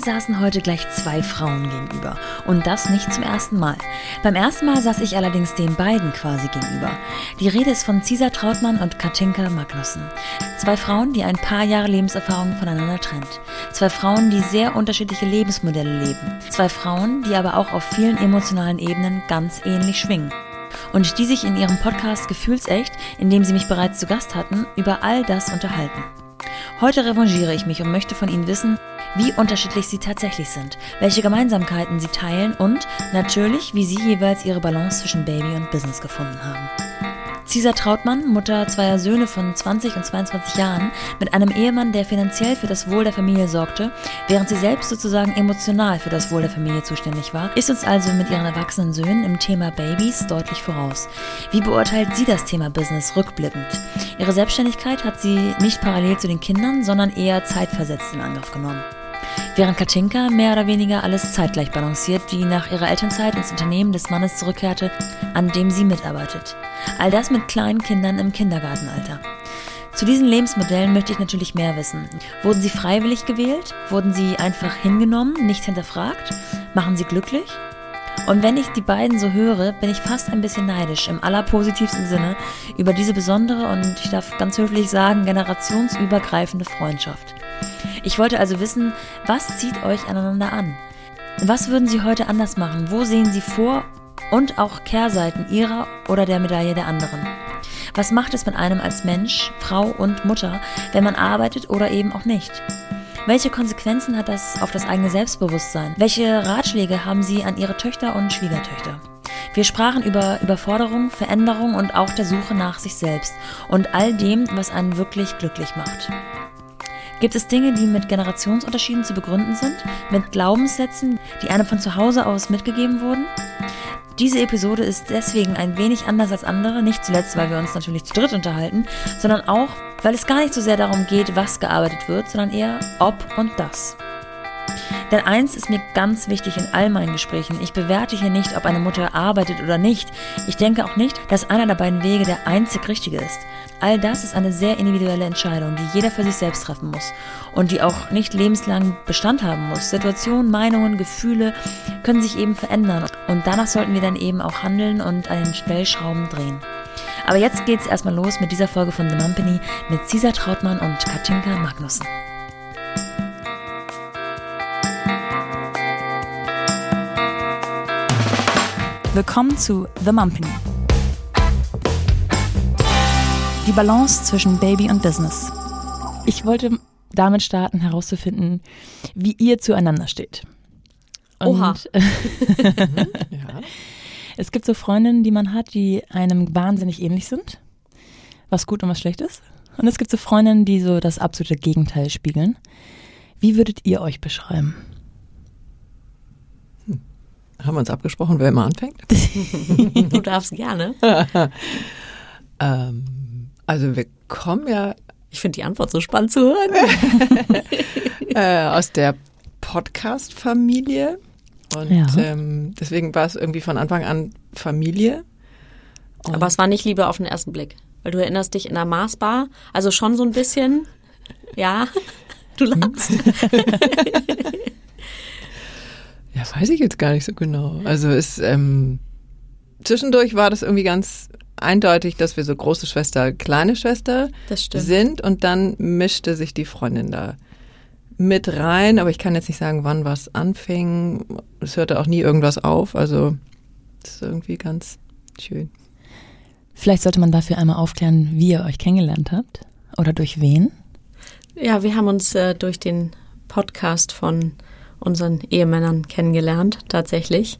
Mir saßen heute gleich zwei Frauen gegenüber. Und das nicht zum ersten Mal. Beim ersten Mal saß ich allerdings den beiden quasi gegenüber. Die Rede ist von Cesar Trautmann und Katinka Magnussen. Zwei Frauen, die ein paar Jahre Lebenserfahrung voneinander trennt. Zwei Frauen, die sehr unterschiedliche Lebensmodelle leben. Zwei Frauen, die aber auch auf vielen emotionalen Ebenen ganz ähnlich schwingen und die sich in ihrem Podcast Gefühlsecht, in dem sie mich bereits zu Gast hatten, über all das unterhalten. Heute revanchiere ich mich und möchte von Ihnen wissen, wie unterschiedlich Sie tatsächlich sind, welche Gemeinsamkeiten Sie teilen und natürlich, wie Sie jeweils Ihre Balance zwischen Baby und Business gefunden haben. Cesar Trautmann, Mutter zweier Söhne von 20 und 22 Jahren, mit einem Ehemann, der finanziell für das Wohl der Familie sorgte, während sie selbst sozusagen emotional für das Wohl der Familie zuständig war, ist uns also mit ihren erwachsenen Söhnen im Thema Babys deutlich voraus. Wie beurteilt sie das Thema Business rückblickend? Ihre Selbstständigkeit hat sie nicht parallel zu den Kindern, sondern eher zeitversetzt in Angriff genommen während Katinka mehr oder weniger alles zeitgleich balanciert, die nach ihrer Elternzeit ins Unternehmen des Mannes zurückkehrte, an dem sie mitarbeitet. All das mit kleinen Kindern im Kindergartenalter. Zu diesen Lebensmodellen möchte ich natürlich mehr wissen. Wurden sie freiwillig gewählt? Wurden sie einfach hingenommen, nicht hinterfragt? Machen sie glücklich? Und wenn ich die beiden so höre, bin ich fast ein bisschen neidisch im allerpositivsten Sinne über diese besondere und ich darf ganz höflich sagen, generationsübergreifende Freundschaft. Ich wollte also wissen, was zieht euch aneinander an? Was würden Sie heute anders machen? Wo sehen Sie Vor- und auch Kehrseiten Ihrer oder der Medaille der anderen? Was macht es mit einem als Mensch, Frau und Mutter, wenn man arbeitet oder eben auch nicht? Welche Konsequenzen hat das auf das eigene Selbstbewusstsein? Welche Ratschläge haben Sie an Ihre Töchter und Schwiegertöchter? Wir sprachen über Überforderung, Veränderung und auch der Suche nach sich selbst und all dem, was einen wirklich glücklich macht. Gibt es Dinge, die mit Generationsunterschieden zu begründen sind? Mit Glaubenssätzen, die einem von zu Hause aus mitgegeben wurden? Diese Episode ist deswegen ein wenig anders als andere, nicht zuletzt, weil wir uns natürlich zu dritt unterhalten, sondern auch, weil es gar nicht so sehr darum geht, was gearbeitet wird, sondern eher ob und das. Denn eins ist mir ganz wichtig in all meinen Gesprächen. Ich bewerte hier nicht, ob eine Mutter arbeitet oder nicht. Ich denke auch nicht, dass einer der beiden Wege der einzig richtige ist. All das ist eine sehr individuelle Entscheidung, die jeder für sich selbst treffen muss und die auch nicht lebenslang Bestand haben muss. Situationen, Meinungen, Gefühle können sich eben verändern und danach sollten wir dann eben auch handeln und an den Stellschrauben drehen. Aber jetzt geht's erstmal los mit dieser Folge von The Mumpany mit Cesar Trautmann und Katinka Magnussen. Willkommen zu The Mumpany. Die Balance zwischen Baby und Business. Ich wollte damit starten, herauszufinden, wie ihr zueinander steht. Und Oha. ja. Es gibt so Freundinnen, die man hat, die einem wahnsinnig ähnlich sind, was gut und was schlecht ist. Und es gibt so Freundinnen, die so das absolute Gegenteil spiegeln. Wie würdet ihr euch beschreiben? Haben wir uns abgesprochen, wer immer anfängt? du darfst gerne. ähm, also wir kommen ja. Ich finde die Antwort so spannend zu hören. äh, aus der Podcast-Familie. Und Ja. ähm, deswegen war es irgendwie von Anfang an Familie. Und Aber es war nicht Liebe auf den ersten Blick. Weil du erinnerst dich in der Marsbar, also schon so ein bisschen, ja, du lachst. Ja, weiß ich jetzt gar nicht so genau. Also es ähm, zwischendurch war das irgendwie ganz eindeutig, dass wir so große Schwester, kleine Schwester sind und dann mischte sich die Freundin da mit rein, aber ich kann jetzt nicht sagen, wann was anfing. Es hörte auch nie irgendwas auf, also das ist irgendwie ganz schön. Vielleicht sollte man dafür einmal aufklären, wie ihr euch kennengelernt habt oder durch wen. Ja, wir haben uns äh, durch den Podcast von unseren Ehemännern kennengelernt, tatsächlich,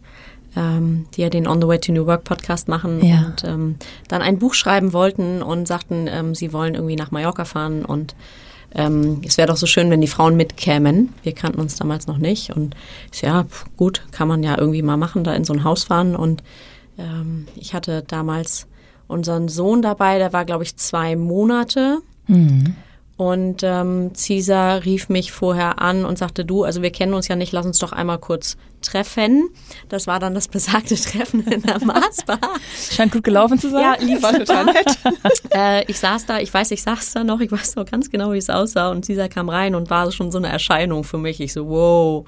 ähm, die ja den On the Way to New Work Podcast machen Ja. und ähm, dann ein Buch schreiben wollten und sagten, ähm, sie wollen irgendwie nach Mallorca fahren und ähm, es wäre doch so schön, wenn die Frauen mitkämen. Wir kannten uns damals noch nicht und ich ja, pf, gut, kann man ja irgendwie mal machen, da in so ein Haus fahren und ähm, ich hatte damals unseren Sohn dabei, der war, glaube ich, zwei Monate. Mhm. Und ähm, Caesar rief mich vorher an und sagte, du, also wir kennen uns ja nicht, lass uns doch einmal kurz treffen. Das war dann das besagte Treffen in der Maßbar. Scheint gut gelaufen zu sein. Ja, lief war total nett. äh, ich saß da, ich weiß, ich saß da noch, ich weiß noch ganz genau, wie es aussah. Und Caesar kam rein und war schon so eine Erscheinung für mich. Ich so, wow.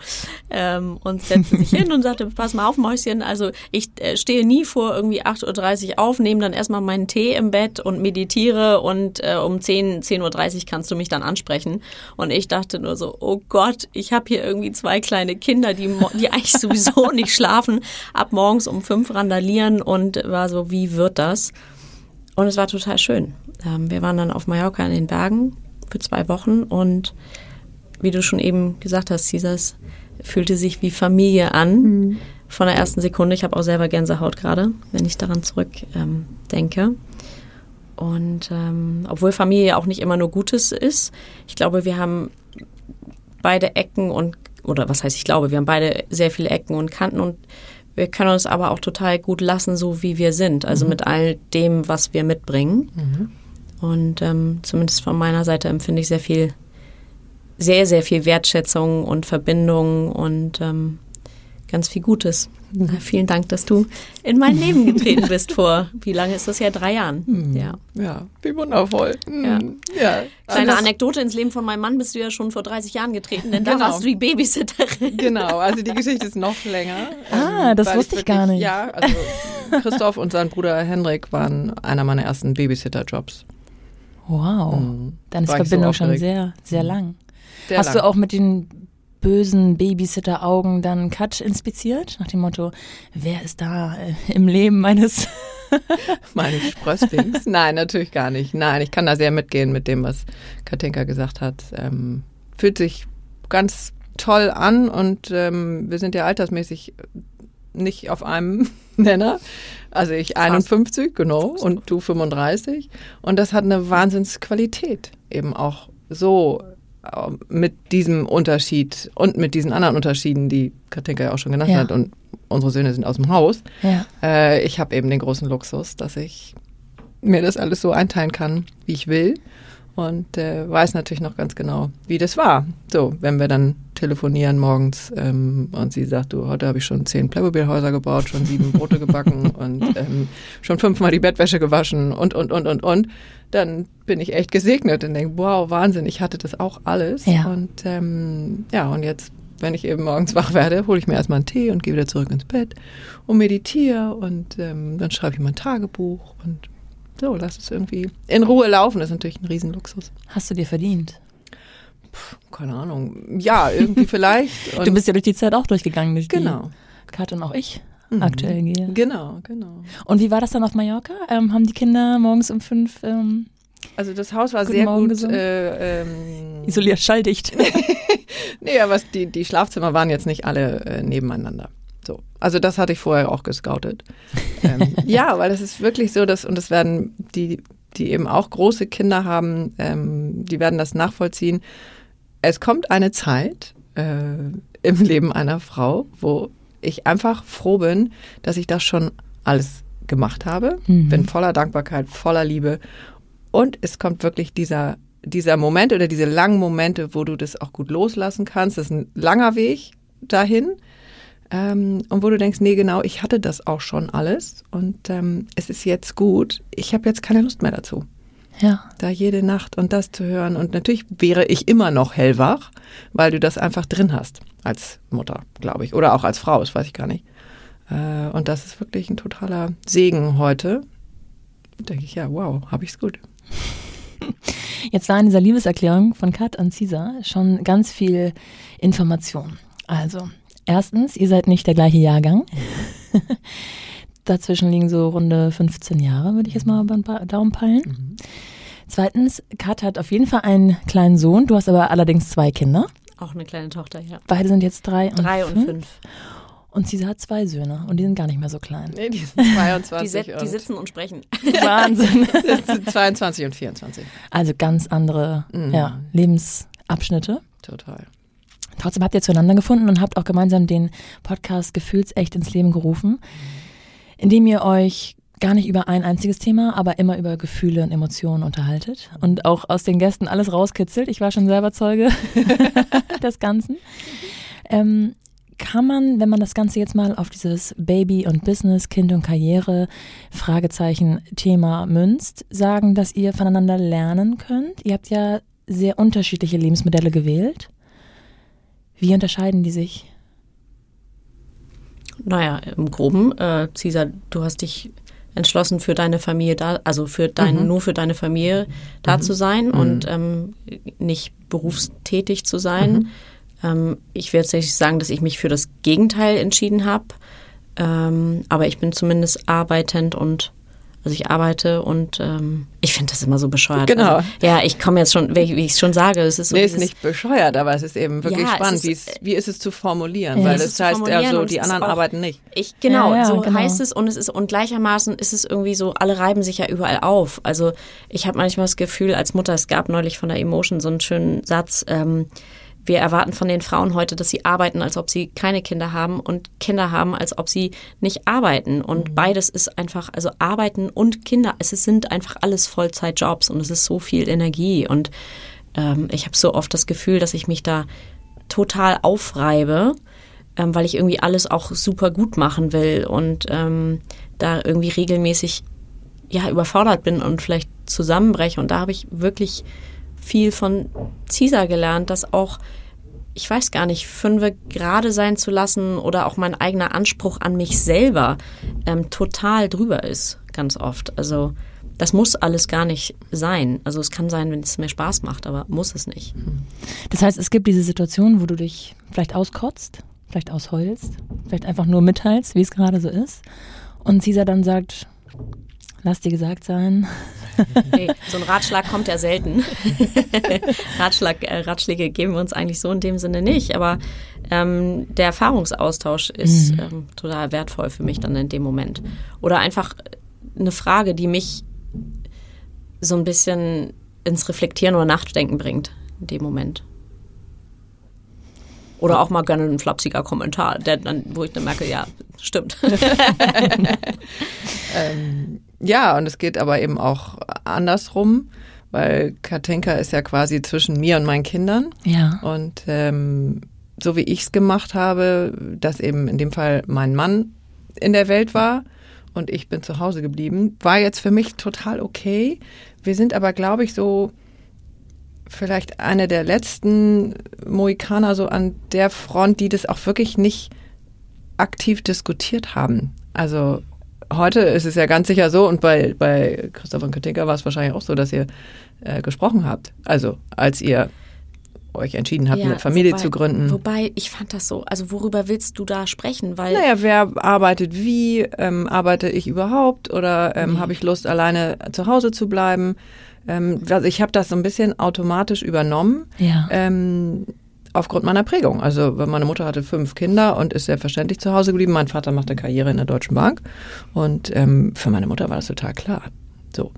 Ähm, und setzte sich hin und sagte, pass mal auf, Mäuschen, also ich äh, stehe nie vor irgendwie 8.30 Uhr auf, nehme dann erstmal meinen Tee im Bett und meditiere und äh, um 10, 10.30 Uhr kannst du mich dann ansprechen. Und ich dachte nur so, oh Gott, ich habe hier irgendwie zwei kleine Kinder, die, die eigentlich sowieso nicht schlafen, ab morgens um fünf randalieren und war so, wie wird das? Und es war total schön. Ähm, wir waren dann auf Mallorca in den Bergen für zwei Wochen und wie du schon eben gesagt hast, Caesars fühlte sich wie Familie an. Mhm. Von der ersten Sekunde. Ich habe auch selber Gänsehaut gerade, wenn ich daran zurückdenke. Ähm, denke. Und ähm, obwohl Familie auch nicht immer nur Gutes ist, ich glaube, wir haben beide Ecken und, oder was heißt ich glaube, wir haben beide sehr viele Ecken und Kanten und wir können uns aber auch total gut lassen, so wie wir sind, also mhm. mit all dem, was wir mitbringen. Mhm. Und ähm, zumindest von meiner Seite empfinde ich sehr viel, sehr, sehr viel Wertschätzung und Verbindung und ähm, ganz viel Gutes. Mhm. Vielen Dank, dass du in mein Leben getreten bist vor, wie lange ist das ja? Drei Jahren. Mhm. Ja. ja, wie wundervoll. Mhm. Ja. ja. Kleine Anekdote ins Leben von meinem Mann bist du ja schon vor 30 Jahren getreten, denn genau. da warst du die Babysitterin. Genau, also die Geschichte ist noch länger. Ah, ähm, das wusste ich, wirklich, gar nicht. Ja, also Christoph und sein Bruder Henrik waren einer meiner ersten Babysitter-Jobs. Wow, mhm. dann ist War Verbindung so schon sehr, sehr mhm. lang. Sehr Hast lang. du auch mit den bösen Babysitter-Augen dann Cut inspiziert, nach dem Motto, wer ist da äh, im Leben meines meines Sprösslings? Nein, natürlich gar nicht. Nein, ich kann da sehr mitgehen mit dem, was Katinka gesagt hat. Ähm, fühlt sich ganz toll an und ähm, wir sind ja altersmäßig nicht auf einem Nenner. Also ich 51, genau, und du 35. Und das hat eine Wahnsinnsqualität, eben auch so mit diesem Unterschied und mit diesen anderen Unterschieden, die Katinka ja auch schon genannt ja. hat, und unsere Söhne sind aus dem Haus. Ja. Äh, ich habe eben den großen Luxus, dass ich mir das alles so einteilen kann, wie ich will. Und äh, weiß natürlich noch ganz genau, wie das war. So, wenn wir dann telefonieren morgens ähm, und sie sagt, du, heute habe ich schon zehn Playmobil-Häuser gebaut, schon sieben Brote gebacken und ähm, schon fünfmal die Bettwäsche gewaschen und, und, und, und, und dann bin ich echt gesegnet und denke, wow, Wahnsinn, ich hatte das auch alles. Ja. Und ähm, ja, und jetzt, wenn ich eben morgens wach werde, hole ich mir erstmal einen Tee und gehe wieder zurück ins Bett und meditiere und ähm, dann schreibe ich mein Tagebuch und so, lass es irgendwie in Ruhe laufen. Das ist natürlich ein Riesenluxus. Hast du dir verdient? Puh, keine Ahnung. Ja, irgendwie vielleicht. du bist ja durch die Zeit auch durchgegangen. Durch genau. Kat und auch ich mhm. aktuell gehe. Genau, genau. Und wie war das dann auf Mallorca? Ähm, haben die Kinder morgens um fünf ähm, also das Haus war sehr Morgen gut äh, ähm, isoliert, schalldicht. nee, aber die, die Schlafzimmer waren jetzt nicht alle äh, nebeneinander. So. Also das hatte ich vorher auch gescoutet. ähm, ja, weil das ist wirklich so, dass, und das werden die, die eben auch große Kinder haben, ähm, die werden das nachvollziehen. Es kommt eine Zeit äh, im Leben einer Frau, wo ich einfach froh bin, dass ich das schon alles gemacht habe. Mhm. Bin voller Dankbarkeit, voller Liebe. Und es kommt wirklich dieser, dieser Moment oder diese langen Momente, wo du das auch gut loslassen kannst. Das ist ein langer Weg dahin. Ähm, und wo du denkst, nee, genau, ich hatte das auch schon alles und ähm, es ist jetzt gut. Ich habe jetzt keine Lust mehr dazu. Ja. Da jede Nacht und das zu hören. Und natürlich wäre ich immer noch hellwach, weil du das einfach drin hast als Mutter, glaube ich. Oder auch als Frau, das weiß ich gar nicht. Äh, und das ist wirklich ein totaler Segen heute. Denke ich, ja, wow, habe ich es gut. Jetzt war in dieser Liebeserklärung von Kat an Caesar schon ganz viel Information. Also, erstens, ihr seid nicht der gleiche Jahrgang. Dazwischen liegen so runde 15 Jahre, würde ich jetzt mal beim Daumen peilen. Mhm. Zweitens, Kat hat auf jeden Fall einen kleinen Sohn. Du hast aber allerdings zwei Kinder. Auch eine kleine Tochter, ja. Beide sind jetzt drei und drei und fünf. fünf. Und sie hat zwei Söhne und die sind gar nicht mehr so klein. Nee, die sind 22. die, die sitzen und sprechen. Wahnsinn. Das sind 22 und 24. Also ganz andere mhm. ja, Lebensabschnitte. Total. Trotzdem habt ihr zueinander gefunden und habt auch gemeinsam den Podcast Gefühlsecht ins Leben gerufen, indem ihr euch gar nicht über ein einziges Thema, aber immer über Gefühle und Emotionen unterhaltet und auch aus den Gästen alles rauskitzelt. Ich war schon selber Zeuge des Ganzen. Ähm, kann man, wenn man das Ganze jetzt mal auf dieses Baby und Business, Kind und Karriere, Fragezeichen, Thema münzt, sagen, dass ihr voneinander lernen könnt? Ihr habt ja sehr unterschiedliche Lebensmodelle gewählt. Wie unterscheiden die sich? Naja, im Groben, äh, Cesar, du hast dich entschlossen, für deine Familie da, also für dein, mhm. nur für deine Familie da mhm. zu sein mhm. und ähm, nicht berufstätig zu sein. Mhm. Ähm, ich werde tatsächlich sagen, dass ich mich für das Gegenteil entschieden habe. Ähm, aber ich bin zumindest arbeitend und also ich arbeite und ähm, ich finde das immer so bescheuert. Genau. Also, ja, ich komme jetzt schon, wie, wie ich schon sage, es ist so. Nee, ist nicht bescheuert, aber es ist eben wirklich ja, spannend. Ist, wie, wie ist es zu formulieren? Ja, Weil es das heißt ja so, die anderen auch, arbeiten nicht. Ich, genau, ja, so genau. heißt es und es ist, und gleichermaßen ist es irgendwie so, alle reiben sich ja überall auf. Also ich habe manchmal das Gefühl, als Mutter, es gab neulich von der Emotion so einen schönen Satz, ähm, wir erwarten von den Frauen heute, dass sie arbeiten, als ob sie keine Kinder haben und Kinder haben, als ob sie nicht arbeiten. Und mhm. beides ist einfach, also arbeiten und Kinder, es sind einfach alles Vollzeitjobs und es ist so viel Energie. Und ähm, ich habe so oft das Gefühl, dass ich mich da total aufreibe, ähm, weil ich irgendwie alles auch super gut machen will und ähm, da irgendwie regelmäßig ja überfordert bin und vielleicht zusammenbreche. Und da habe ich wirklich viel von Caesar gelernt, dass auch, ich weiß gar nicht, fünfe gerade sein zu lassen oder auch mein eigener Anspruch an mich selber ähm, total drüber ist, ganz oft. Also das muss alles gar nicht sein. Also es kann sein, wenn es mir Spaß macht, aber muss es nicht. Das heißt, es gibt diese Situation, wo du dich vielleicht auskotzt, vielleicht ausheulst, vielleicht einfach nur mitteilst, wie es gerade so ist. Und Caesar dann sagt, lass dir gesagt sein, Nee, so ein Ratschlag kommt ja selten. Ratschlag, äh, Ratschläge geben wir uns eigentlich so in dem Sinne nicht, aber ähm, der Erfahrungsaustausch ist mhm. ähm, total wertvoll für mich dann in dem Moment. Oder einfach eine Frage, die mich so ein bisschen ins Reflektieren oder Nachdenken bringt in dem Moment. Oder auch mal gerne ein flapsiger Kommentar, der dann, wo ich dann merke, ja, stimmt. ähm, ja, und es geht aber eben auch andersrum, weil Katinka ist ja quasi zwischen mir und meinen Kindern. Ja. Und ähm, so wie ich es gemacht habe, dass eben in dem Fall mein Mann in der Welt war und ich bin zu Hause geblieben, war jetzt für mich total okay. Wir sind aber, glaube ich, so vielleicht eine der letzten Mohikaner so an der Front, die das auch wirklich nicht aktiv diskutiert haben. Also heute ist es ja ganz sicher so, und bei, bei Christoph und Katinka war es wahrscheinlich auch so, dass ihr äh, gesprochen habt. Also als ihr euch entschieden habt, ja, eine Familie wobei, zu gründen. Wobei, ich fand das so, also worüber willst du da sprechen? Weil naja, wer arbeitet wie? Ähm, arbeite ich überhaupt? Oder ähm, nee. habe ich Lust, alleine zu Hause zu bleiben? Ähm, also ich habe das so ein bisschen automatisch übernommen. Ja. Ähm, aufgrund meiner Prägung. Also meine Mutter hatte fünf Kinder und ist selbstverständlich zu Hause geblieben. Mein Vater machte Karriere in der Deutschen Bank und ähm, für meine Mutter war das total klar. So.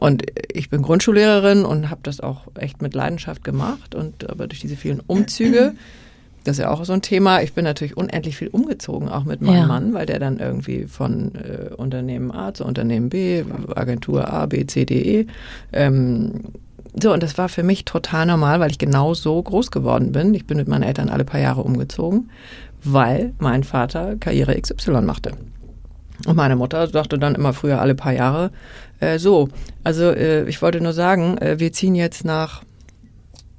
Und ich bin Grundschullehrerin und habe das auch echt mit Leidenschaft gemacht. Und aber durch diese vielen Umzüge, das ist ja auch so ein Thema, ich bin natürlich unendlich viel umgezogen, auch mit meinem ja. Mann, weil der dann irgendwie von äh, Unternehmen A zu Unternehmen B, Agentur A, B, C, D, E, ähm, so, und das war für mich total normal, weil ich genau so groß geworden bin. Ich bin mit meinen Eltern alle paar Jahre umgezogen, weil mein Vater Karriere XY machte. Und meine Mutter dachte dann immer früher alle paar Jahre, äh, so, also äh, ich wollte nur sagen, äh, wir ziehen jetzt nach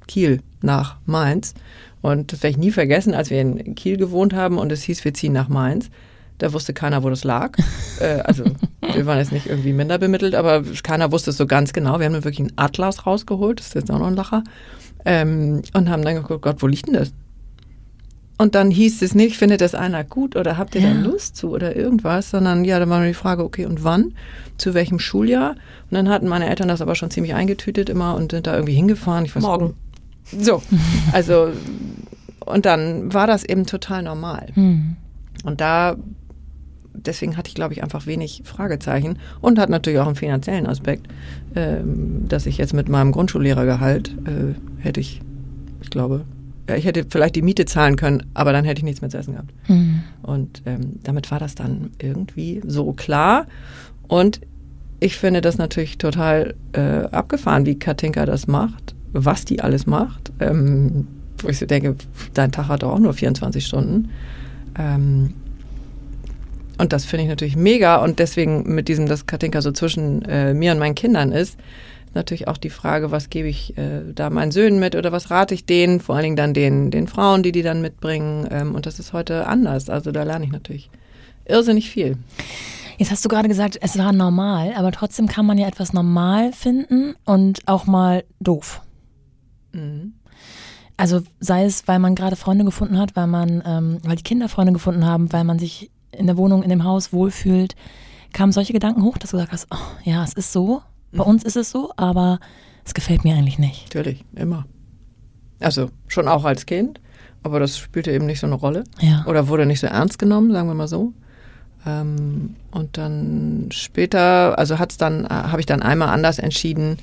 Kiel, nach Mainz. Und das werde ich nie vergessen, als wir in Kiel gewohnt haben und es hieß, wir ziehen nach Mainz. Da wusste keiner, wo das lag. äh, also wir waren jetzt nicht irgendwie minder bemittelt, aber keiner wusste es so ganz genau. Wir haben dann wirklich einen Atlas rausgeholt, das ist jetzt auch noch ein Lacher, ähm, und haben dann geguckt, Gott, wo liegt denn das? Und dann hieß es nicht, findet das einer gut oder habt ihr ja. da Lust zu oder irgendwas, sondern ja, da war nur die Frage, okay, und wann? Zu welchem Schuljahr? Und dann hatten meine Eltern das aber schon ziemlich eingetütet immer und sind da irgendwie hingefahren. Ich weiß, Morgen. So, also und dann war das eben total normal. Hm. Und da deswegen hatte ich, glaube ich, einfach wenig Fragezeichen und hat natürlich auch einen finanziellen Aspekt, ähm, dass ich jetzt mit meinem Grundschullehrergehalt äh, hätte ich, ich glaube, ja, ich hätte vielleicht die Miete zahlen können, aber dann hätte ich nichts mehr zu essen gehabt. Mhm. Und ähm, damit war das dann irgendwie so klar. Und ich finde das natürlich total äh, abgefahren, wie Katinka das macht, was die alles macht. Ähm, wo ich so denke, dein Tag hat doch auch nur 24 Stunden. Ähm, und das finde ich natürlich mega. Und deswegen mit diesem, dass Katinka so zwischen äh, mir und meinen Kindern ist, natürlich auch die Frage, was gebe ich äh, da meinen Söhnen mit oder was rate ich denen, vor allen Dingen dann den, den Frauen, die die dann mitbringen. Ähm, und das ist heute anders. Also da lerne ich natürlich irrsinnig viel. Jetzt hast du gerade gesagt, es war normal, aber trotzdem kann man ja etwas normal finden und auch mal doof. Mhm. Also sei es, weil man gerade Freunde gefunden hat, weil man, ähm, weil die Kinder Freunde gefunden haben, weil man sich in der Wohnung, in dem Haus wohlfühlt. Kamen solche Gedanken hoch, dass du gesagt hast, oh, ja, es ist so, bei uns ist es so, aber es gefällt mir eigentlich nicht. Natürlich, immer. Also schon auch als Kind, aber das spielte eben nicht so eine Rolle. Ja. Oder wurde nicht so ernst genommen, sagen wir mal so. Ähm, und dann später, also hat's dann, äh, habe ich dann einmal anders entschieden,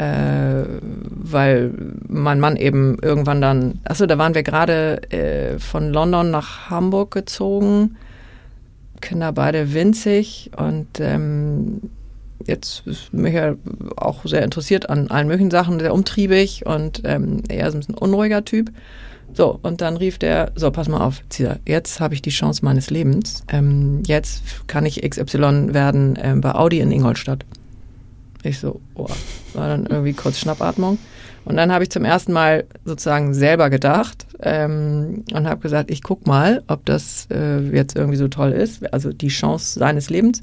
äh, weil mein Mann eben irgendwann dann, achso, da waren wir gerade äh, von London nach Hamburg gezogen, Kinder beide winzig und ähm, jetzt ist mich ja auch sehr interessiert an allen möglichen Sachen, sehr umtriebig und ähm, er ist ein bisschen unruhiger Typ. So, und dann rief der, so, pass mal auf, Zieher, jetzt habe ich die Chance meines Lebens. Ähm, jetzt kann ich XY werden ähm, bei Audi in Ingolstadt. Ich so, oh, war dann irgendwie kurz Schnappatmung. Und dann habe ich zum ersten Mal sozusagen selber gedacht ähm, und habe gesagt, ich guck mal, ob das äh, jetzt irgendwie so toll ist. Also die Chance seines Lebens.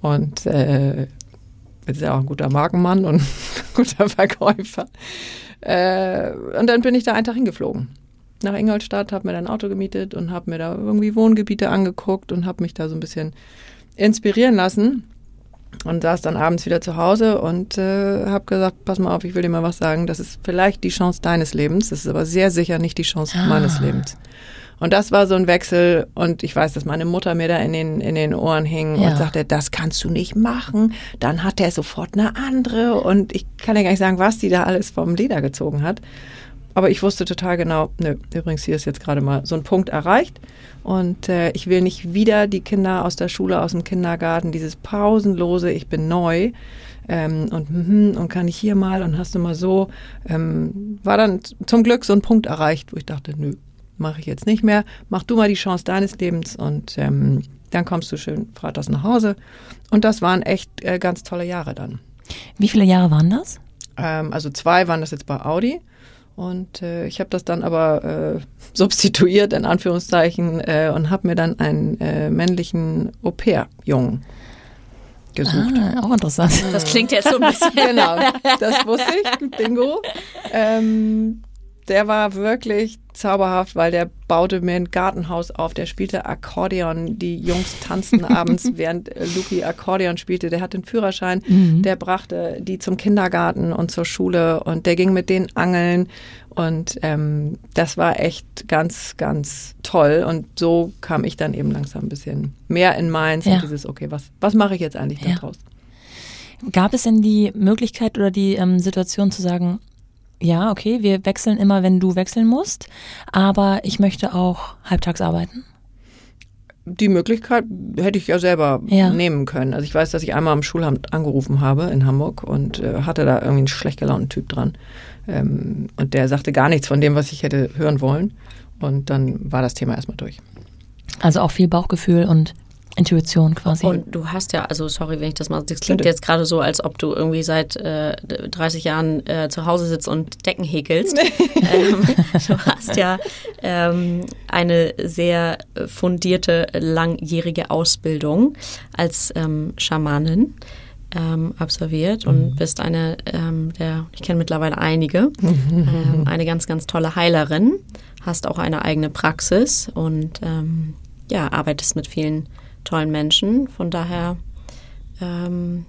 Und äh, ist ja auch ein guter Markenmann und ein guter Verkäufer. Äh, und dann bin ich da einen Tag hingeflogen nach Ingolstadt, habe mir dann ein Auto gemietet und habe mir da irgendwie Wohngebiete angeguckt und habe mich da so ein bisschen inspirieren lassen und saß dann abends wieder zu Hause und äh, habe gesagt, pass mal auf, ich will dir mal was sagen, das ist vielleicht die Chance deines Lebens, das ist aber sehr sicher nicht die Chance ah. meines Lebens. Und das war so ein Wechsel und ich weiß, dass meine Mutter mir da in den, in den Ohren hing ja. und sagte, das kannst du nicht machen. Dann hat er sofort eine andere und ich kann ja gar nicht sagen, was die da alles vom Leder gezogen hat. Aber ich wusste total genau, nö, übrigens hier ist jetzt gerade mal so ein Punkt erreicht. Und äh, ich will nicht wieder die Kinder aus der Schule, aus dem Kindergarten, dieses pausenlose, ich bin neu ähm, und, mm, und kann ich hier mal und hast du mal so. Ähm, war dann zum Glück so ein Punkt erreicht, wo ich dachte, nö, mache ich jetzt nicht mehr. Mach du mal die Chance deines Lebens und ähm, dann kommst du schön freitags nach Hause. Und das waren echt äh, ganz tolle Jahre dann. Wie viele Jahre waren das? Ähm, also zwei waren das jetzt bei Audi. Und äh, ich habe das dann aber äh, substituiert, in Anführungszeichen, äh, und habe mir dann einen äh, männlichen Au-pair-Jungen gesucht. Ah, auch interessant. Das klingt jetzt so ein bisschen. genau, das wusste ich, bingo. Ähm, der war wirklich zauberhaft, weil der baute mir ein Gartenhaus auf, der spielte Akkordeon, die Jungs tanzten abends, während Luki Akkordeon spielte, der hatte einen Führerschein, mhm. der brachte die zum Kindergarten und zur Schule und der ging mit denen angeln und ähm, das war echt ganz, ganz toll und so kam ich dann eben langsam ein bisschen mehr in Mainz ja. und dieses, okay, was, was mache ich jetzt eigentlich ja. daraus? Gab es denn die Möglichkeit oder die ähm, Situation zu sagen, ja, okay, wir wechseln immer, wenn du wechseln musst, aber ich möchte auch halbtags arbeiten. Die Möglichkeit hätte ich ja selber ja. nehmen können. Also ich weiß, dass ich einmal am Schulamt angerufen habe in Hamburg und äh, hatte da irgendwie einen schlecht gelaunten Typ dran. Ähm, und der sagte gar nichts von dem, was ich hätte hören wollen. Und dann war das Thema erstmal durch. Also auch viel Bauchgefühl und Intuition quasi. Und du hast ja, also sorry, wenn ich das mal, das klingt Bitte. jetzt gerade so, als ob du irgendwie seit äh, 30 Jahren äh, zu Hause sitzt und Decken häkelst. ähm, du hast ja ähm, eine sehr fundierte, langjährige Ausbildung als ähm, Schamanin. Ähm, absolviert und mhm. bist eine ähm, der, ich kenne mittlerweile einige, ähm, eine ganz, ganz tolle Heilerin, hast auch eine eigene Praxis und ja, arbeitest mit vielen tollen Menschen. Von daher, ähm,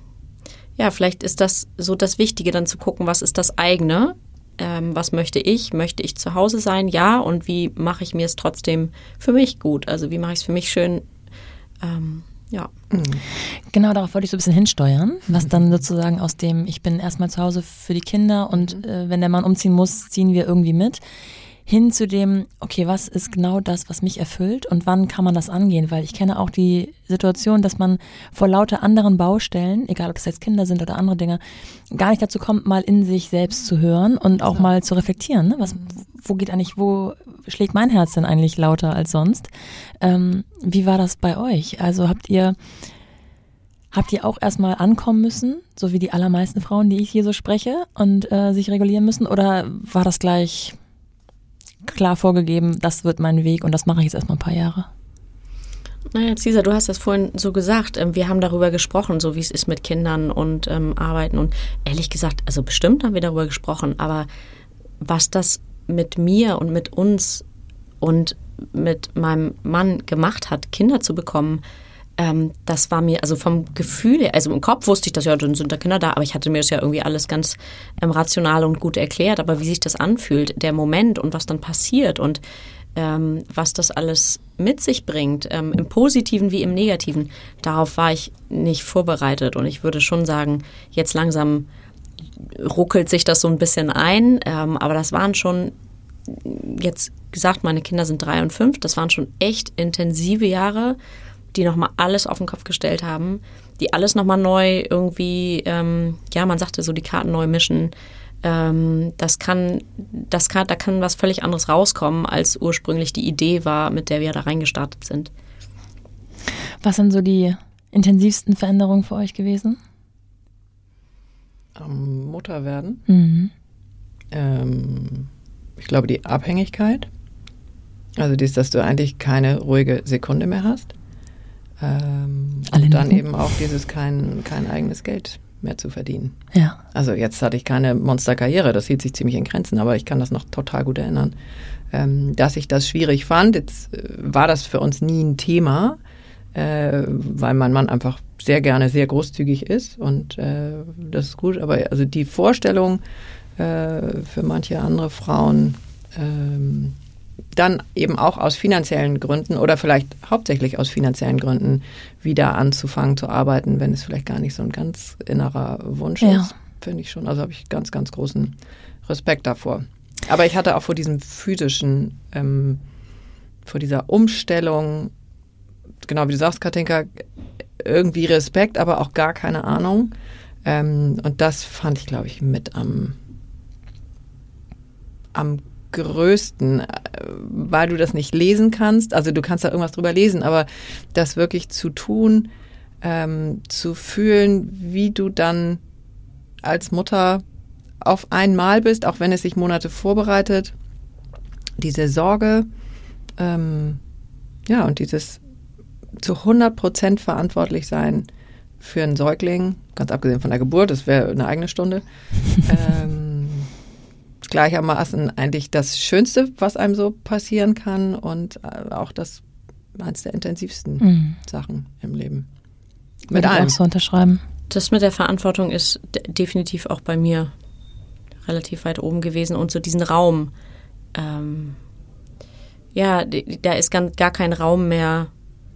ja, vielleicht ist das so das Wichtige, dann zu gucken, was ist das eigene, ähm, was möchte ich? Möchte ich zu Hause sein? Ja. Und wie mache ich mir es trotzdem für mich gut? Also wie mache ich es für mich schön? Ähm, ja. Genau, darauf wollte ich so ein bisschen hinsteuern, was dann sozusagen aus dem, ich bin erstmal zu Hause für die Kinder und mhm. äh, wenn der Mann umziehen muss, ziehen wir irgendwie mit hin zu dem, okay, was ist genau das, was mich erfüllt und wann kann man das angehen? Weil ich kenne auch die Situation, dass man vor lauter anderen Baustellen, egal ob es jetzt Kinder sind oder andere Dinge, gar nicht dazu kommt, mal in sich selbst zu hören und auch mal zu reflektieren. Ne? Was, wo geht eigentlich, wo schlägt mein Herz denn eigentlich lauter als sonst? Ähm, wie war das bei euch? Also habt ihr Habt ihr auch erstmal ankommen müssen, so wie die allermeisten Frauen, die ich hier so spreche, und äh, sich regulieren müssen? Oder war das gleich klar vorgegeben, das wird mein Weg und das mache ich jetzt erstmal ein paar Jahre? Naja, Cesar, du hast das vorhin so gesagt. Ähm, wir haben darüber gesprochen, so wie es ist mit Kindern und ähm, Arbeiten. Und ehrlich gesagt, also bestimmt haben wir darüber gesprochen. Aber was das mit mir und mit uns und mit meinem Mann gemacht hat, Kinder zu bekommen, ähm, das war mir, also vom Gefühl her, also im Kopf wusste ich das ja, dann sind da Kinder da, aber ich hatte mir das ja irgendwie alles ganz ähm, rational und gut erklärt. Aber wie sich das anfühlt, der Moment und was dann passiert und ähm, was das alles mit sich bringt, ähm, im Positiven wie im Negativen, darauf war ich nicht vorbereitet. Und ich würde schon sagen, jetzt langsam ruckelt sich das so ein bisschen ein. Ähm, aber das waren schon, jetzt gesagt, meine Kinder sind drei und fünf, das waren schon echt intensive Jahre die nochmal alles auf den Kopf gestellt haben, die alles nochmal neu irgendwie, ähm, ja, man sagte so, die Karten neu mischen. Ähm, das kann, das kann, da kann was völlig anderes rauskommen, als ursprünglich die Idee war, mit der wir da reingestartet sind. Was sind so die intensivsten Veränderungen für euch gewesen? Am Mutter werden. Mhm. Ähm, ich glaube, die Abhängigkeit. Also dies, dass du eigentlich keine ruhige Sekunde mehr hast. Ähm, und dann eben auch dieses kein, kein eigenes Geld mehr zu verdienen. Ja. Also jetzt hatte ich keine Monsterkarriere, das hielt sich ziemlich in Grenzen, aber ich kann das noch total gut erinnern. Ähm, dass ich das schwierig fand, jetzt äh, war das für uns nie ein Thema, äh, weil mein Mann einfach sehr gerne sehr großzügig ist und äh, das ist gut, aber also die Vorstellung äh, für manche andere Frauen, ähm, dann eben auch aus finanziellen Gründen oder vielleicht hauptsächlich aus finanziellen Gründen wieder anzufangen zu arbeiten, wenn es vielleicht gar nicht so ein ganz innerer Wunsch ja. ist, finde ich schon. Also habe ich ganz, ganz großen Respekt davor. Aber ich hatte auch vor diesem physischen, ähm, vor dieser Umstellung, genau wie du sagst, Katinka, irgendwie Respekt, aber auch gar keine Ahnung. Ähm, und das fand ich, glaube ich, mit am, am größten, äh, weil du das nicht lesen kannst. Also du kannst da irgendwas drüber lesen, aber das wirklich zu tun, ähm, zu fühlen, wie du dann als Mutter auf einmal bist, auch wenn es sich Monate vorbereitet, diese Sorge, ähm, ja, und dieses zu 100 Prozent verantwortlich sein für einen Säugling, ganz abgesehen von der Geburt, das wäre eine eigene Stunde. ähm, gleichermaßen eigentlich das Schönste, was einem so passieren kann und äh, auch das eines der intensivsten mhm. Sachen im Leben. Mit allem. auch so unterschreiben. Das mit der Verantwortung ist definitiv auch bei mir relativ weit oben gewesen und so diesen Raum. Ähm, ja, da ist gar kein Raum mehr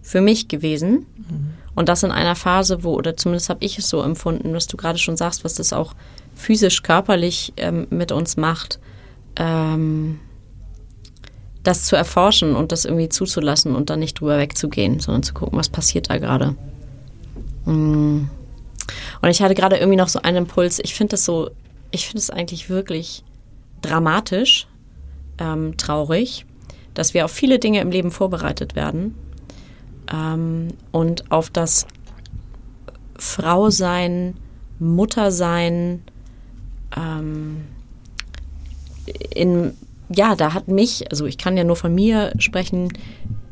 für mich gewesen. Mhm. Und das in einer Phase, wo, oder zumindest habe ich es so empfunden, was du gerade schon sagst, was das auch physisch, körperlich ähm, mit uns macht, ähm, das zu erforschen und das irgendwie zuzulassen und dann nicht drüber wegzugehen, sondern zu gucken, was passiert da gerade. Mm. Und ich hatte gerade irgendwie noch so einen Impuls. Ich finde das so, ich finde es eigentlich wirklich dramatisch, ähm, traurig, dass wir auf viele Dinge im Leben vorbereitet werden ähm, und auf das Frau sein, Mutter sein, ähm, in, ja, da hat mich, also ich kann ja nur von mir sprechen,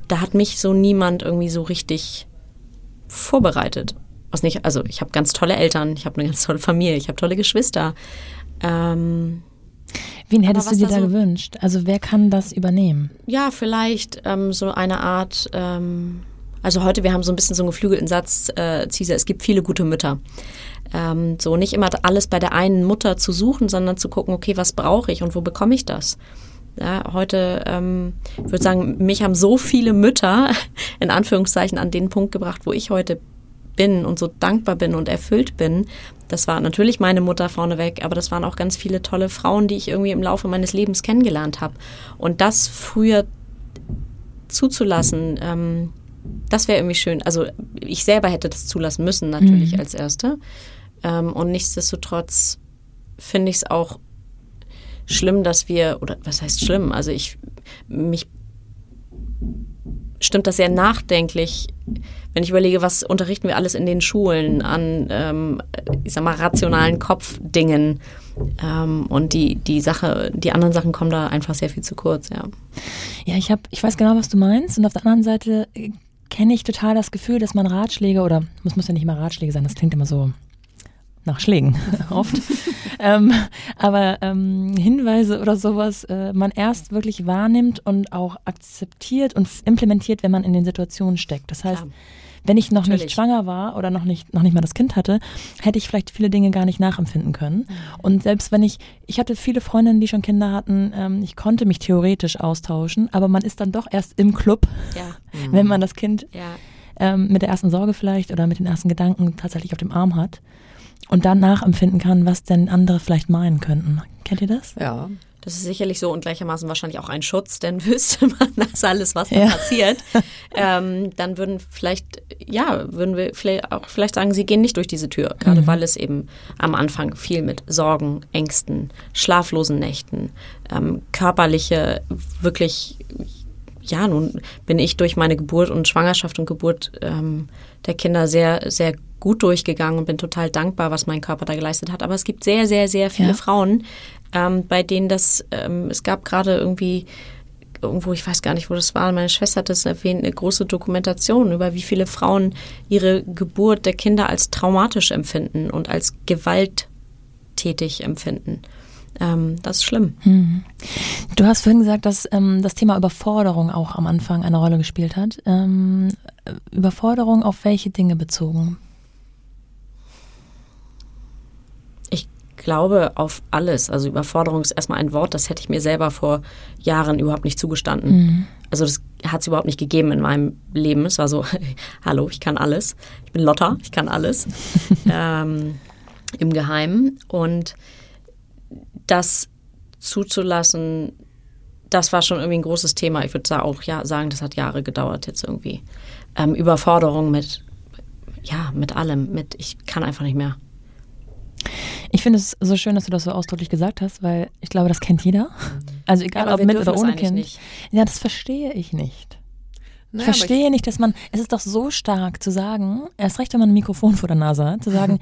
da hat mich so niemand irgendwie so richtig vorbereitet. Was nicht, also ich habe ganz tolle Eltern, ich habe eine ganz tolle Familie, ich habe tolle Geschwister. Ähm, Wen hättest du dir da, so, gewünscht? Also wer kann das übernehmen? Ja, vielleicht ähm, so eine Art, ähm, also heute, wir haben so ein bisschen so einen geflügelten Satz, äh, Cesar, es gibt viele gute Mütter. Ähm, so nicht immer alles bei der einen Mutter zu suchen, sondern zu gucken, okay, was brauche ich und wo bekomme ich das? Ja, heute, ähm, ich würde sagen, mich haben so viele Mütter in Anführungszeichen an den Punkt gebracht, wo ich heute bin und so dankbar bin und erfüllt bin, das war natürlich meine Mutter vorneweg, aber das waren auch ganz viele tolle Frauen, die ich irgendwie im Laufe meines Lebens kennengelernt habe. Und das früher zuzulassen, ähm, das wäre irgendwie schön. Also ich selber hätte das zulassen müssen, natürlich mhm. als Erste. Ähm, und nichtsdestotrotz finde ich es auch schlimm, dass wir, oder was heißt schlimm? Also ich, mich stimmt das sehr nachdenklich, wenn ich überlege, was unterrichten wir alles in den Schulen an, ähm, ich sag mal, rationalen Kopfdingen. Ähm, und die, die Sache, die anderen Sachen kommen da einfach sehr viel zu kurz, ja. Ja, ich habe, ich weiß genau, was du meinst. Und auf der anderen Seite kenne ich total das Gefühl, dass man Ratschläge oder muss muss ja nicht mal Ratschläge sein, das klingt immer so nach Schlägen oft. ähm, aber ähm, Hinweise oder sowas äh, man erst wirklich wahrnimmt und auch akzeptiert und implementiert, wenn man in den Situationen steckt. Das heißt, Klar. Wenn ich noch Natürlich. nicht schwanger war oder noch nicht, noch nicht mal das Kind hatte, hätte ich vielleicht viele Dinge gar nicht nachempfinden können. Mhm. Und selbst wenn ich, ich hatte viele Freundinnen, die schon Kinder hatten, ähm, ich konnte mich theoretisch austauschen, aber man ist dann doch erst im Club, ja. wenn man das Kind ja. ähm, mit der ersten Sorge vielleicht oder mit den ersten Gedanken tatsächlich auf dem Arm hat und dann nachempfinden kann, was denn andere vielleicht meinen könnten. Kennt ihr das? Ja. Das ist sicherlich so und gleichermaßen wahrscheinlich auch ein Schutz, denn wüsste man das alles, was da ja. passiert, ähm, dann würden vielleicht, ja, würden wir vielleicht auch vielleicht sagen, sie gehen nicht durch diese Tür, gerade mhm. weil es eben am Anfang viel mit Sorgen, Ängsten, schlaflosen Nächten, ähm, körperliche, wirklich, ja, nun bin ich durch meine Geburt und Schwangerschaft und Geburt ähm, der Kinder sehr, sehr gut durchgegangen und bin total dankbar, was mein Körper da geleistet hat. Aber es gibt sehr, sehr, sehr viele ja. Frauen, ähm, bei denen das, ähm, es gab gerade irgendwie irgendwo, ich weiß gar nicht, wo das war, meine Schwester hat das erwähnt, eine große Dokumentation über wie viele Frauen ihre Geburt der Kinder als traumatisch empfinden und als gewalttätig empfinden. Ähm, das ist schlimm. Hm. Du hast vorhin gesagt, dass ähm, das Thema Überforderung auch am Anfang eine Rolle gespielt hat. Ähm, Überforderung auf welche Dinge bezogen? Glaube auf alles. Also Überforderung ist erstmal ein Wort, das hätte ich mir selber vor Jahren überhaupt nicht zugestanden. Mhm. Also das hat es überhaupt nicht gegeben in meinem Leben. Es war so, hallo, ich kann alles. Ich bin Lotta, ich kann alles. ähm, Im Geheimen. Und das zuzulassen, das war schon irgendwie ein großes Thema. Ich würde auch ja, sagen, das hat Jahre gedauert jetzt irgendwie. Ähm, Überforderung mit, ja, mit allem, mit ich kann einfach nicht mehr. Ich finde es so schön, dass du das so ausdrücklich gesagt hast, weil ich glaube, das kennt jeder. Also egal, ja, ob mit oder ohne Kind. Ja, das verstehe ich nicht. Ich naja, verstehe ich nicht, dass man, es ist doch so stark zu sagen, erst recht, wenn man ein Mikrofon vor der Nase hat, zu sagen,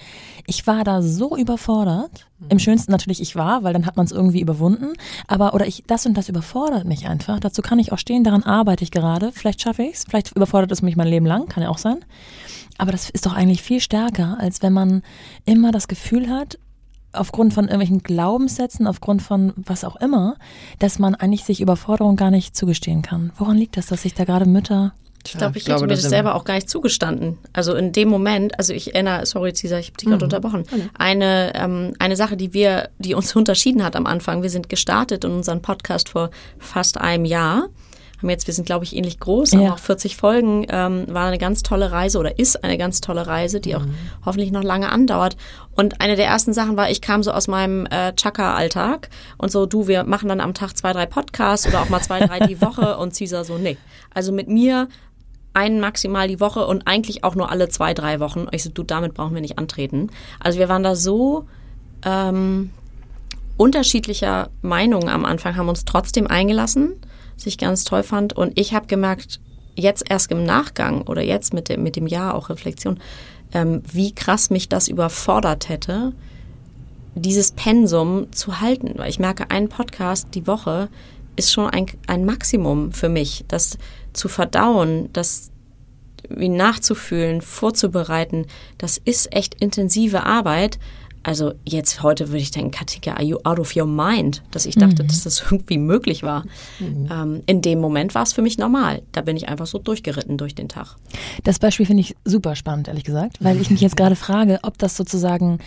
ich war da so überfordert. Im schönsten natürlich ich war, weil dann hat man es irgendwie überwunden. Aber, oder ich, das und das überfordert mich einfach. Dazu kann ich auch stehen, daran arbeite ich gerade. Vielleicht schaffe ich es, vielleicht überfordert es mich mein Leben lang, kann ja auch sein. Aber das ist doch eigentlich viel stärker, als wenn man immer das Gefühl hat, aufgrund von irgendwelchen Glaubenssätzen, aufgrund von was auch immer, dass man eigentlich sich Überforderung gar nicht zugestehen kann. Woran liegt das, dass sich da gerade Mütter ich glaube, ich, ja, ich hätte mir das selber auch gar nicht zugestanden. Also in dem Moment, also ich erinnere, sorry Cesar, ich habe dich gerade mhm. unterbrochen, eine, ähm, eine Sache, die wir, die uns unterschieden hat am Anfang, wir sind gestartet in unseren Podcast vor fast einem Jahr haben jetzt, wir sind glaube ich ähnlich groß, haben ja. auch 40 Folgen, ähm, war eine ganz tolle Reise oder ist eine ganz tolle Reise, die mhm. auch hoffentlich noch lange andauert. Und eine der ersten Sachen war, ich kam so aus meinem äh, Chaka-Alltag und so, du, wir machen dann am Tag zwei, drei Podcasts oder auch mal zwei, drei die Woche und Caesar so, nee. Also mit mir einen maximal die Woche und eigentlich auch nur alle zwei, drei Wochen. Ich so, du, damit brauchen wir nicht antreten. Also wir waren da so ähm, unterschiedlicher Meinungen am Anfang, haben uns trotzdem eingelassen was ich ganz toll fand. Und ich habe gemerkt, jetzt erst im Nachgang oder jetzt mit dem, mit dem Jahr auch Reflexion, ähm, wie krass mich das überfordert hätte, dieses Pensum zu halten. Weil ich merke, ein Podcast die Woche ist schon ein, ein Maximum für mich, das zu verdauen, das wie nachzufühlen, vorzubereiten, das ist echt intensive Arbeit. Also jetzt heute würde ich denken, Katika, are you out of your mind? Dass ich dachte, mhm. dass das irgendwie möglich war. Mhm. Ähm, in dem Moment war es für mich normal. Da bin ich einfach so durchgeritten durch den Tag. Das Beispiel finde ich super spannend, ehrlich gesagt, weil ich mich jetzt gerade frage, ob das sozusagen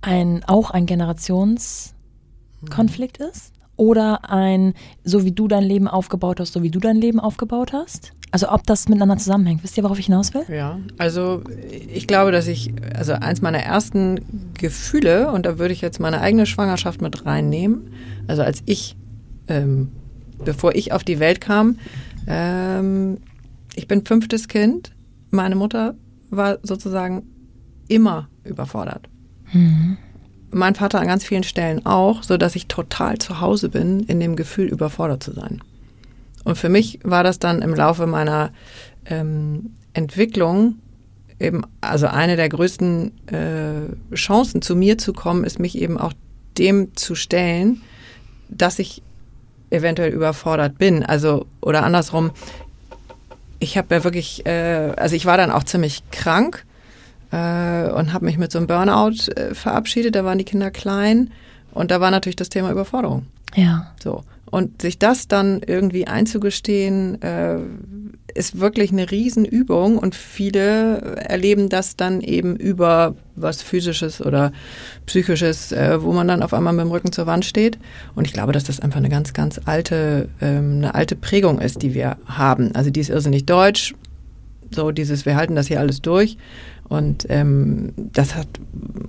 ein, auch ein Generationskonflikt ist oder ein, so wie du dein Leben aufgebaut hast, so wie du dein Leben aufgebaut hast. Also ob das miteinander zusammenhängt. Wisst ihr, worauf ich hinaus will? Ja, also ich glaube, dass ich, also eins meiner ersten Gefühle, und da würde ich jetzt meine eigene Schwangerschaft mit reinnehmen, also als ich, ähm, bevor ich auf die Welt kam, ähm, ich bin fünftes Kind, meine Mutter war sozusagen immer überfordert. Mhm. Mein Vater an ganz vielen Stellen auch, so dass ich total zu Hause bin in dem Gefühl, überfordert zu sein. Und für mich war das dann im Laufe meiner ähm, Entwicklung eben, also eine der größten äh, Chancen, zu mir zu kommen, ist mich eben auch dem zu stellen, dass ich eventuell überfordert bin. Also, oder andersrum, ich habe ja wirklich, äh, also ich war dann auch ziemlich krank äh, und habe mich mit so einem Burnout äh, verabschiedet. Da waren die Kinder klein und da war natürlich das Thema Überforderung. Ja. So. Und sich das dann irgendwie einzugestehen, äh, ist wirklich eine Riesenübung und viele erleben das dann eben über was physisches oder psychisches, äh, wo man dann auf einmal mit dem Rücken zur Wand steht. Und ich glaube, dass das einfach eine ganz, ganz alte, ähm, eine alte Prägung ist, die wir haben. Also die ist irrsinnig deutsch. So dieses, wir halten das hier alles durch. Und ähm, das hat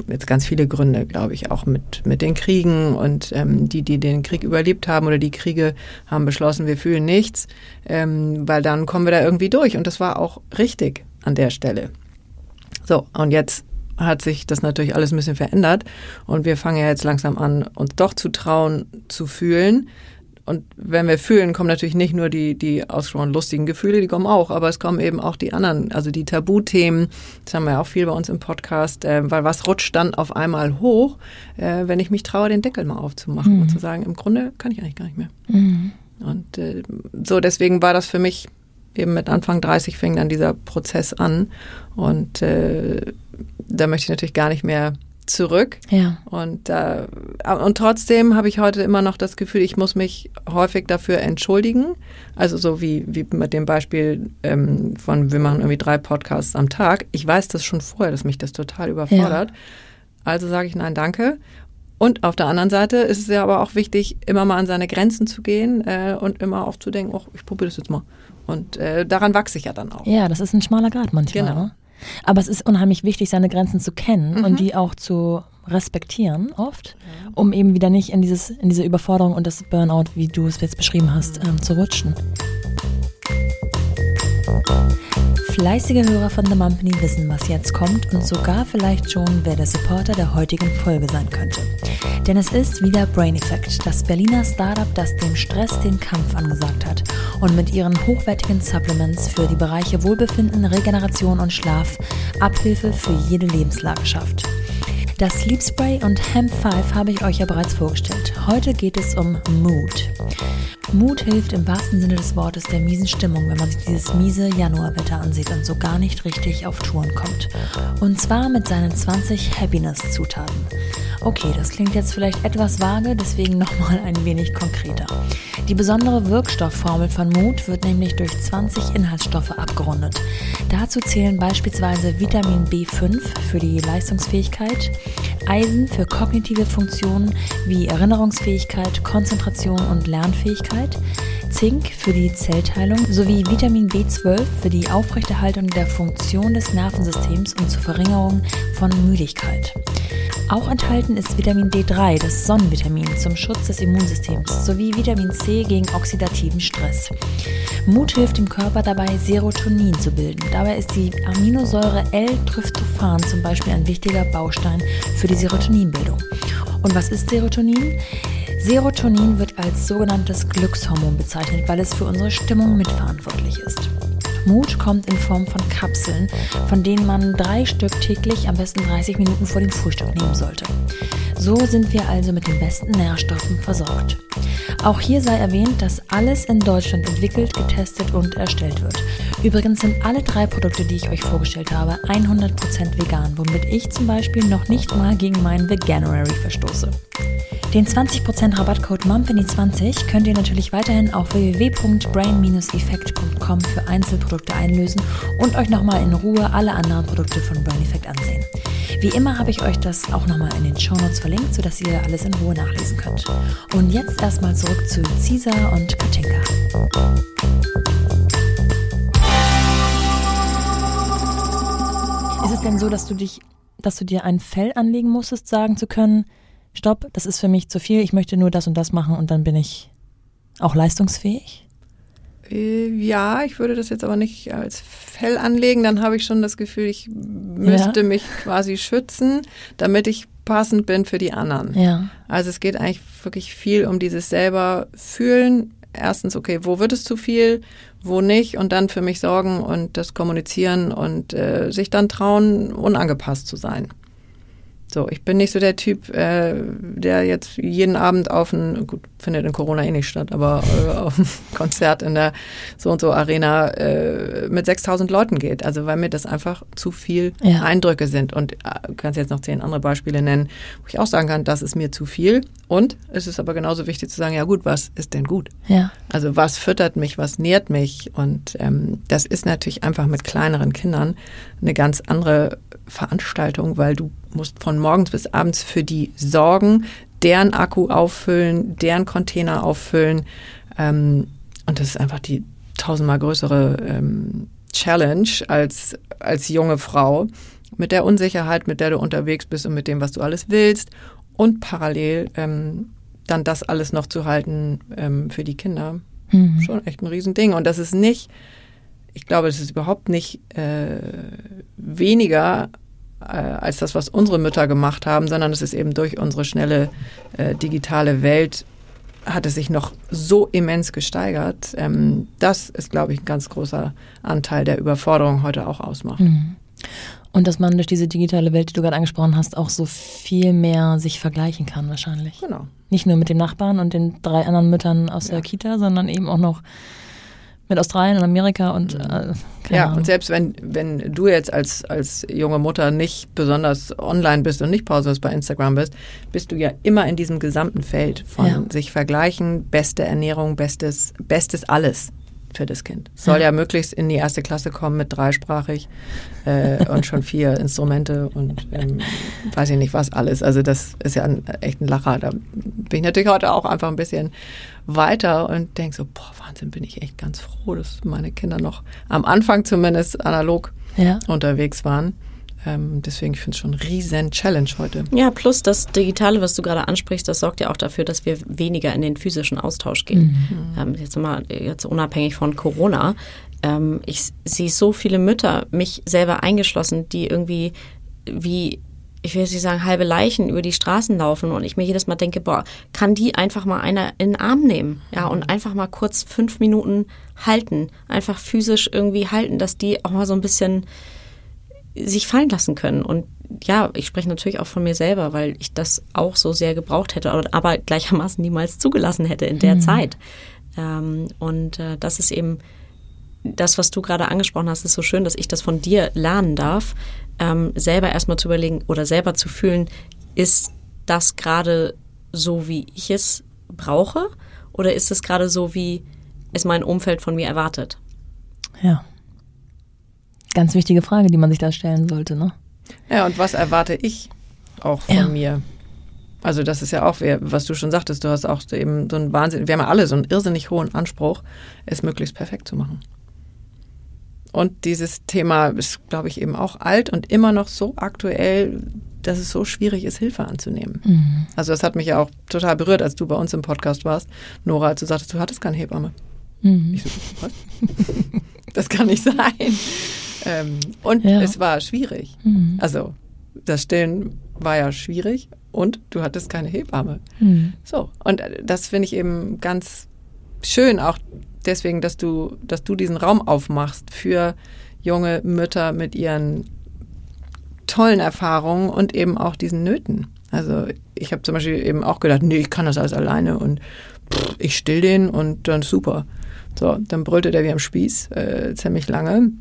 jetzt ganz viele Gründe, glaube ich, auch mit, mit den Kriegen und ähm, die, die den Krieg überlebt haben oder die Kriege haben beschlossen, wir fühlen nichts, ähm, weil dann kommen wir da irgendwie durch. Und das war auch richtig an der Stelle. So, und jetzt hat sich das natürlich alles ein bisschen verändert und wir fangen ja jetzt langsam an, uns doch zu trauen, zu fühlen und wenn wir fühlen, kommen natürlich nicht nur die, die ausgesprochen lustigen Gefühle, die kommen auch, aber es kommen eben auch die anderen, also die Tabuthemen. Das haben wir ja auch viel bei uns im Podcast, äh, weil was rutscht dann auf einmal hoch, äh, wenn ich mich traue, den Deckel mal aufzumachen mhm. und zu sagen, im Grunde kann ich eigentlich gar nicht mehr. Mhm. Und äh, so, deswegen war das für mich eben mit Anfang 30 fing dann dieser Prozess an und äh, da möchte ich natürlich gar nicht mehr zurück. Ja. Und, äh, und trotzdem habe ich heute immer noch das Gefühl, ich muss mich häufig dafür entschuldigen. Also so wie, wie mit dem Beispiel ähm, von, wir machen irgendwie drei Podcasts am Tag. Ich weiß das schon vorher, dass mich das total überfordert. Ja. Also sage ich nein, danke. Und auf der anderen Seite ist es ja aber auch wichtig, immer mal an seine Grenzen zu gehen äh, und immer aufzudenken, oh, ich probiere das jetzt mal. Und äh, daran wachse ich ja dann auch. Ja, das ist ein schmaler Grad manchmal. Genau. Ne? Aber es ist unheimlich wichtig, seine Grenzen zu kennen mhm. und die auch zu respektieren, oft, um eben wieder nicht in, dieses, in diese Überforderung und das Burnout, wie du es jetzt beschrieben hast, ähm, zu rutschen. Fleißige Hörer von The Mumpany wissen, was jetzt kommt und sogar vielleicht schon, wer der Supporter der heutigen Folge sein könnte. Denn es ist wieder Brain Effect, das Berliner Startup, das dem Stress den Kampf angesagt hat und mit ihren hochwertigen Supplements für die Bereiche Wohlbefinden, Regeneration und Schlaf Abhilfe für jede Lebenslage schafft. Das Sleep Spray und Hemp 5 habe ich euch ja bereits vorgestellt. Heute geht es um Mood. Mut hilft im wahrsten Sinne des Wortes der miesen Stimmung, wenn man sich dieses miese Januarwetter ansieht und so gar nicht richtig auf Touren kommt. Und zwar mit seinen 20 Happiness-Zutaten. Okay, das klingt jetzt vielleicht etwas vage, deswegen nochmal ein wenig konkreter. Die besondere Wirkstoffformel von Mut wird nämlich durch 20 Inhaltsstoffe abgerundet. Dazu zählen beispielsweise Vitamin B5 für die Leistungsfähigkeit, Eisen für kognitive Funktionen wie Erinnerungsfähigkeit, Konzentration und Lernfähigkeit, Zink für die Zellteilung sowie Vitamin B12 für die Aufrechterhaltung der Funktion des Nervensystems und zur Verringerung von Müdigkeit. Auch enthalten ist Vitamin D3, das Sonnenvitamin, zum Schutz des Immunsystems, sowie Vitamin C gegen oxidativen Stress. Mut hilft dem Körper dabei, Serotonin zu bilden. Dabei ist die Aminosäure L-Tryptophan zum Beispiel ein wichtiger Baustein für die Serotoninbildung. Und was ist Serotonin? Serotonin wird als sogenanntes Glückshormon bezeichnet, weil es für unsere Stimmung mitverantwortlich ist. Mut kommt in Form von Kapseln, von denen man drei Stück täglich, am besten 30 Minuten vor dem Frühstück nehmen sollte. So sind wir also mit den besten Nährstoffen versorgt. Auch hier sei erwähnt, dass alles in Deutschland entwickelt, getestet und erstellt wird. Übrigens sind alle drei Produkte, die ich euch vorgestellt habe, 100% vegan, womit ich zum Beispiel noch nicht mal gegen meinen Veganuary verstoße. Den 20% Rabattcode MUMPANY20 könnt ihr natürlich weiterhin auf www.brain-effekt.com für Einzelprodukte Produkte einlösen und euch nochmal in Ruhe alle anderen Produkte von Brain Effect ansehen. Wie immer habe ich euch das auch nochmal in den Show Notes verlinkt, sodass ihr alles in Ruhe nachlesen könnt. Und jetzt erstmal zurück zu Cesar und Katinka. Ist es denn so, dass du dich, dass du dir ein Fell anlegen musstest, sagen zu können, stopp, das ist für mich zu viel, ich möchte nur das und das machen und dann bin ich auch leistungsfähig? Äh, ja, ich würde das jetzt aber nicht als Fell anlegen. Dann habe ich schon das Gefühl, ich müsste ja. mich quasi schützen, damit ich passend bin für die anderen. Ja. Also es geht eigentlich wirklich viel um dieses selber fühlen. Erstens, okay, wo wird es zu viel, wo nicht und dann für mich sorgen und das kommunizieren und äh, sich dann trauen, unangepasst zu sein. So, ich bin nicht so der Typ, äh, der jetzt jeden Abend auf ein, gut, findet in Corona eh nicht statt, aber äh, auf ein Konzert in der so und so Arena äh, mit 6000 Leuten geht. Also, weil mir das einfach zu viel ja. Eindrücke sind. Und äh, kannst jetzt noch zehn andere Beispiele nennen, wo ich auch sagen kann, das ist mir zu viel. Und es ist aber genauso wichtig zu sagen, ja gut, was ist denn gut? Ja. Also, was füttert mich, was nährt mich? Und ähm, das ist natürlich einfach mit kleineren Kindern eine ganz andere Veranstaltung, weil du musst von morgens bis abends für die sorgen, deren Akku auffüllen, deren Container auffüllen. Ähm, und das ist einfach die tausendmal größere ähm, Challenge als, als junge Frau mit der Unsicherheit, mit der du unterwegs bist und mit dem, was du alles willst und parallel ähm, dann das alles noch zu halten ähm, für die Kinder. Mhm. Schon echt ein Riesending. Und das ist nicht, ich glaube, das ist überhaupt nicht äh, weniger äh, als das, was unsere Mütter gemacht haben, sondern es ist eben durch unsere schnelle äh, digitale Welt hat es sich noch so immens gesteigert. Ähm, das ist, glaube ich, ein ganz großer Anteil der Überforderung heute auch ausmacht. Mhm. Und dass man durch diese digitale Welt, die du gerade angesprochen hast, auch so viel mehr sich vergleichen kann wahrscheinlich. Genau. Nicht nur mit dem Nachbarn und den drei anderen Müttern aus ja. der Kita, sondern eben auch noch mit Australien und Amerika und mhm. äh, ja Ahnung. und selbst wenn wenn du jetzt als als junge Mutter nicht besonders online bist und nicht pausenlos bei Instagram bist, bist du ja immer in diesem gesamten Feld von ja. sich vergleichen, beste Ernährung, bestes bestes alles für das Kind. Soll ja. möglichst in die erste Klasse kommen mit dreisprachig äh, und schon vier Instrumente und ähm, weiß ich nicht was alles. Also das ist ja ein, echt ein Lacher. Da bin ich natürlich heute auch einfach ein bisschen weiter und denke so, boah, Wahnsinn, bin ich echt ganz froh, dass meine Kinder noch am Anfang zumindest analog ja. unterwegs waren. Ähm, deswegen, ich finde es schon ein riesen Challenge heute. Ja, plus das Digitale, was du gerade ansprichst, das sorgt ja auch dafür, dass wir weniger in den physischen Austausch gehen. Mhm. Ähm, jetzt mal, jetzt unabhängig von Corona. Ähm, ich sehe so viele Mütter, mich selber eingeschlossen, die irgendwie wie ich will jetzt nicht sagen, halbe Leichen über die Straßen laufen und ich mir jedes Mal denke, boah, kann die einfach mal einer in den Arm nehmen, ja, und mhm. einfach mal kurz fünf Minuten halten, einfach physisch irgendwie halten, dass die auch mal so ein bisschen sich fallen lassen können. Und ja, ich spreche natürlich auch von mir selber, weil ich das auch so sehr gebraucht hätte, aber gleichermaßen niemals zugelassen hätte in der mhm. Zeit. Ähm, und äh, das ist eben das, was du gerade angesprochen hast, ist so schön, dass ich das von dir lernen darf, ähm, selber erstmal zu überlegen oder selber zu fühlen, ist das gerade so, wie ich es brauche? Oder ist es gerade so, wie es mein Umfeld von mir erwartet? Ja. Ganz wichtige Frage, die man sich da stellen sollte, ne? Ja, und was erwarte ich auch von ja. mir? Also das ist ja auch, was du schon sagtest, du hast auch eben so einen Wahnsinn, wir haben ja alle so einen irrsinnig hohen Anspruch, es möglichst perfekt zu machen. Und dieses Thema ist, glaube ich, eben auch alt und immer noch so aktuell, dass es so schwierig ist, Hilfe anzunehmen. Mhm. Also das hat mich ja auch total berührt, als du bei uns im Podcast warst, Nora, als du sagtest, du hattest keine Hebamme. Mhm. Ich so, was? das kann nicht sein. Ähm, und ja. es war schwierig. Mhm. Also das Stillen war ja schwierig und du hattest keine Hebamme. Mhm. So, und das finde ich eben ganz schön, auch deswegen, dass du, dass du diesen Raum aufmachst für junge Mütter mit ihren tollen Erfahrungen und eben auch diesen Nöten. Also ich habe zum Beispiel eben auch gedacht, nee, ich kann das alles alleine und pff, ich still den und dann super. So, dann brüllte der wie am Spieß äh, ziemlich lange.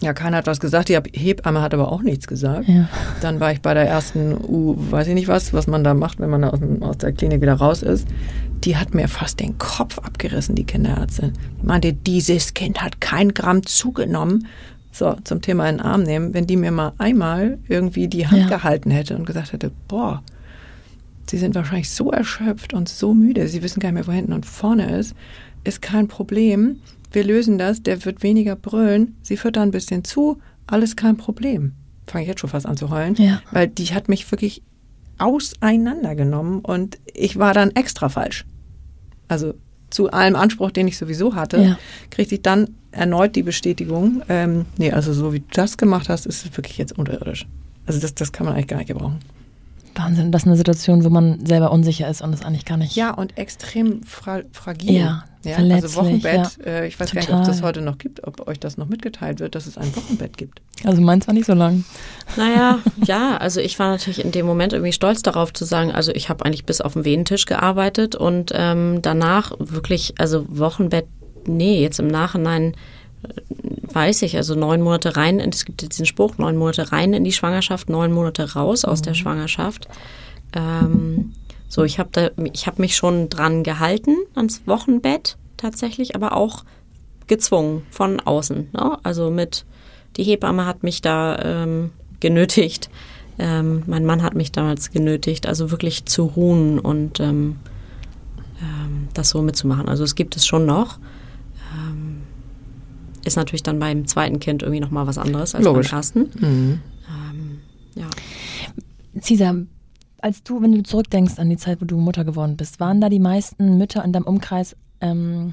Ja, keiner hat was gesagt. Die Hebamme hat aber auch nichts gesagt. Ja. Dann war ich bei der ersten U, weiß ich nicht was, was man da macht, wenn man aus, aus der Klinik wieder raus ist. Die hat mir fast den Kopf abgerissen, die Kinderärztin. Die meinte, dieses Kind hat kein Gramm zugenommen. So, zum Thema in den Arm nehmen. Wenn die mir mal einmal irgendwie die Hand ja. gehalten hätte und gesagt hätte, boah, sie sind wahrscheinlich so erschöpft und so müde, sie wissen gar nicht mehr, wo hinten und vorne ist, ist kein Problem wir lösen das, der wird weniger brüllen, sie füttern ein bisschen zu, alles kein Problem. fange ich jetzt schon fast an zu heulen, Ja. weil die hat mich wirklich auseinandergenommen und ich war dann extra falsch. Also zu allem Anspruch, den ich sowieso hatte, Ja. kriegte ich dann erneut die Bestätigung, ähm, nee, also so wie du das gemacht hast, ist es wirklich jetzt unterirdisch. Also das, das kann man eigentlich gar nicht gebrauchen. Wahnsinn, das ist eine Situation, wo man selber unsicher ist und das eigentlich gar nicht. Ja, und extrem fra fragil. Ja, also verletzlich, Wochenbett, ja. äh, ich weiß gar nicht, ob es das Total. heute noch gibt, ob euch das noch mitgeteilt wird, dass es ein Wochenbett gibt. Also meins war nicht so lang. Naja, ja, also ich war natürlich in dem Moment irgendwie stolz darauf zu sagen, also ich habe eigentlich bis auf den Wehentisch gearbeitet und ähm, danach wirklich, also Wochenbett, nee, jetzt im Nachhinein weiß ich, also neun Monate rein, es gibt jetzt diesen Spruch, neun Monate rein in die Schwangerschaft, neun Monate raus aus der Schwangerschaft. Ähm, so, ich habe habe mich schon dran gehalten ans Wochenbett tatsächlich, aber auch gezwungen von außen. Ne? Also mit die Hebamme hat mich da ähm, genötigt. Ähm, mein Mann hat mich damals genötigt, also wirklich zu ruhen und ähm, ähm, das so mitzumachen. Also es gibt es schon noch. Ist natürlich dann beim zweiten Kind irgendwie nochmal was anderes als Logisch. beim ersten. Mhm. Ähm, ja. Cesar, als du, wenn du zurückdenkst an die Zeit, wo du Mutter geworden bist, waren da die meisten Mütter in deinem Umkreis ähm,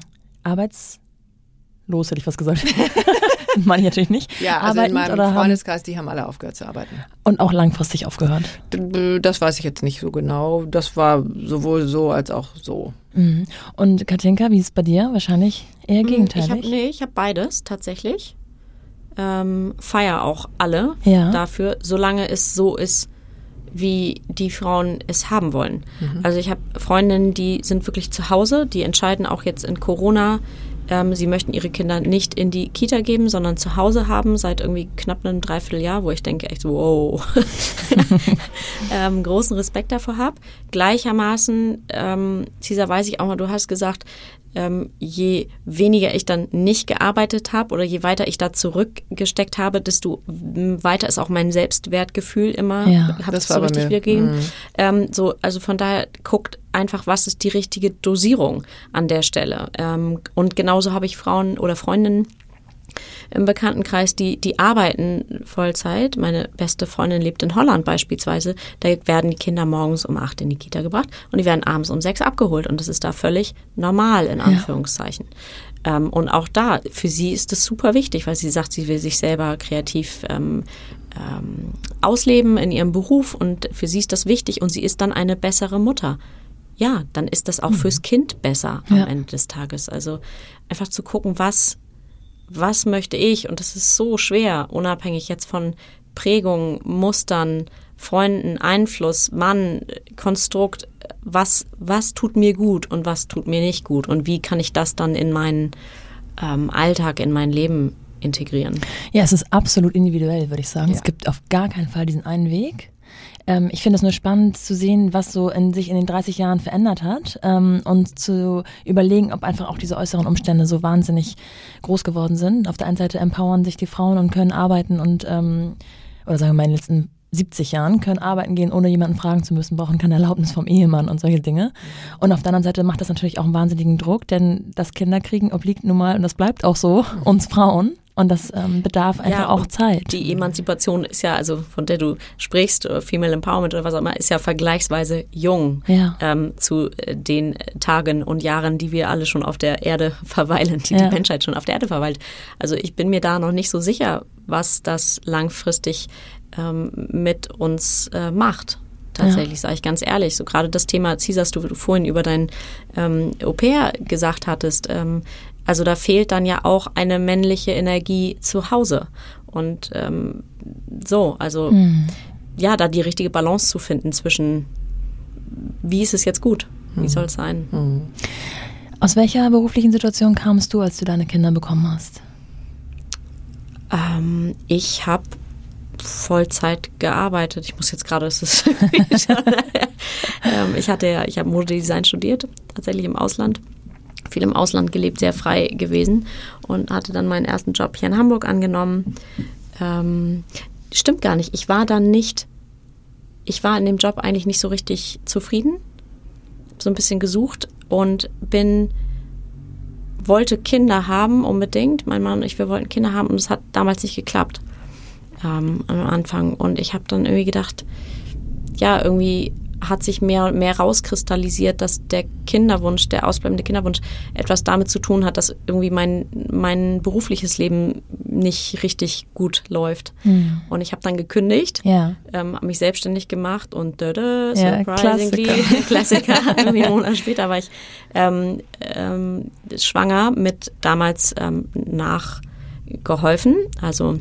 arbeitslos, hätte ich fast gesagt. Meine ich natürlich nicht. Ja, also in Arbeitend meinem oder haben, Freundeskreis, die haben alle aufgehört zu arbeiten. und auch langfristig aufgehört. Das weiß ich jetzt nicht so genau. Das war sowohl so als auch so. Mhm. Und Katinka, wie ist es bei dir? Wahrscheinlich eher Ich gegenteilig. hab, nee, ich habe beides tatsächlich. Ähm, feier auch alle Ja. dafür, solange es so ist, wie die Frauen es haben wollen. Also ich habe Freundinnen, die sind wirklich zu Hause, die entscheiden auch jetzt in Corona, ähm, sie möchten ihre Kinder nicht in die Kita geben, sondern zu Hause haben, seit irgendwie knapp einem Dreivierteljahr, wo ich denke echt so, wow, ähm, großen Respekt davor habe. Gleichermaßen, ähm, Cesar, weiß ich auch mal, du hast gesagt, ähm, je weniger ich dann nicht gearbeitet habe oder je weiter ich da zurückgesteckt habe, desto weiter ist auch mein Selbstwertgefühl immer, Ja, habe das war so richtig mir. wiedergegeben. Mhm. Ähm, so, also von daher guckt einfach, was ist die richtige Dosierung an der Stelle. Ähm, und genauso habe ich Frauen oder Freundinnen im Bekanntenkreis, die, die arbeiten Vollzeit. Meine beste Freundin lebt in Holland beispielsweise. Da werden die Kinder morgens um acht in die Kita gebracht und die werden abends um sechs abgeholt. Und das ist da völlig normal, in Anführungszeichen. Ähm, und auch da, für sie ist das super wichtig, weil sie sagt, sie will sich selber kreativ ähm, ähm, ausleben in ihrem Beruf und für sie ist das wichtig und sie ist dann eine bessere Mutter. Ja, dann ist das auch fürs Kind besser am Ja. Ende des Tages. Also einfach zu gucken, was was möchte ich? Und das ist so schwer, unabhängig jetzt von Prägungen, Mustern, Freunden, Einfluss, Mann, Konstrukt. Was, was tut mir gut und was tut mir nicht gut? Und wie kann ich das dann in meinen ähm, Alltag, in mein Leben integrieren? Ja, es ist absolut individuell, würde ich sagen. Ja. Es gibt auf gar keinen Fall diesen einen Weg. Ähm, ich finde es nur spannend zu sehen, was so in sich in den 30 Jahren verändert hat ähm, und zu überlegen, ob einfach auch diese äußeren Umstände so wahnsinnig groß geworden sind. Auf der einen Seite empowern sich die Frauen und können arbeiten und, ähm, oder sagen wir mal in den letzten 70 Jahren, können arbeiten gehen, ohne jemanden fragen zu müssen, brauchen keine Erlaubnis vom Ehemann und solche Dinge. Und auf der anderen Seite macht das natürlich auch einen wahnsinnigen Druck, denn das Kinderkriegen obliegt nun mal, und das bleibt auch so, uns Frauen. Und das ähm, bedarf einfach auch und Zeit. Die Emanzipation ist ja, also von der du sprichst, oder Female Empowerment oder was auch immer, ist ja vergleichsweise jung Ja. ähm, zu äh, den Tagen und Jahren, die wir alle schon auf der Erde verweilen, die Ja. die Menschheit schon auf der Erde verweilt. Also ich bin mir da noch nicht so sicher, was das langfristig ähm, mit uns äh, macht. Tatsächlich, sage ich ganz ehrlich. So gerade das Thema, Cisas, du, du vorhin über dein ähm, Au pair gesagt hattest, ähm, also da fehlt dann ja auch eine männliche Energie zu Hause. Und ähm, so, also ja, da die richtige Balance zu finden zwischen, wie ist es jetzt gut? Wie soll es sein? Aus welcher beruflichen Situation kamst du, als du deine Kinder bekommen hast? Ähm, ich habe Vollzeit gearbeitet. Ich muss jetzt gerade, es ist ähm, ich hatte ja, ich habe Modedesign studiert, tatsächlich im Ausland. Viel im Ausland gelebt, sehr frei gewesen und hatte dann meinen ersten Job hier in Hamburg angenommen. Ähm, stimmt gar nicht. Ich war dann nicht, ich war in dem Job eigentlich nicht so richtig zufrieden. So ein bisschen gesucht und bin wollte Kinder haben unbedingt. Mein Mann und ich, wir wollten Kinder haben und es hat damals nicht geklappt. ähm, am Anfang. Und ich habe dann irgendwie gedacht, ja, irgendwie hat sich mehr und mehr rauskristallisiert, dass der Kinderwunsch, der ausbleibende Kinderwunsch, etwas damit zu tun hat, dass irgendwie mein, mein berufliches Leben nicht richtig gut läuft. Mhm. Und ich habe dann gekündigt, ja. ähm, habe mich selbstständig gemacht und dödö, ja, surprisingly, Klassiker, Klassiker irgendwie einen Monat später war ich ähm, ähm, schwanger mit damals ähm, nachgeholfen, also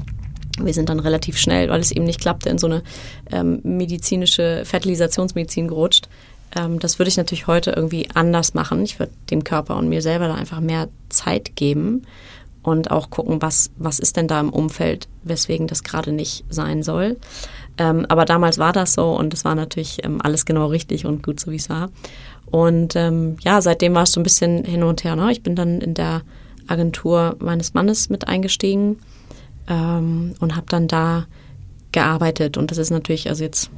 wir sind dann relativ schnell, weil es eben nicht klappte, in so eine ähm, medizinische Fertilisationsmedizin gerutscht. Ähm, das würde ich natürlich heute irgendwie anders machen. Ich würde dem Körper und mir selber da einfach mehr Zeit geben und auch gucken, was, was ist denn da im Umfeld, weswegen das gerade nicht sein soll. Ähm, aber damals war das so und es war natürlich ähm, alles genau richtig und gut, so wie es war. Und ähm, ja, seitdem war es so ein bisschen hin und her. Ne? Ich bin dann in der Agentur meines Mannes mit eingestiegen ähm, und habe dann da gearbeitet. Und das ist natürlich, also jetzt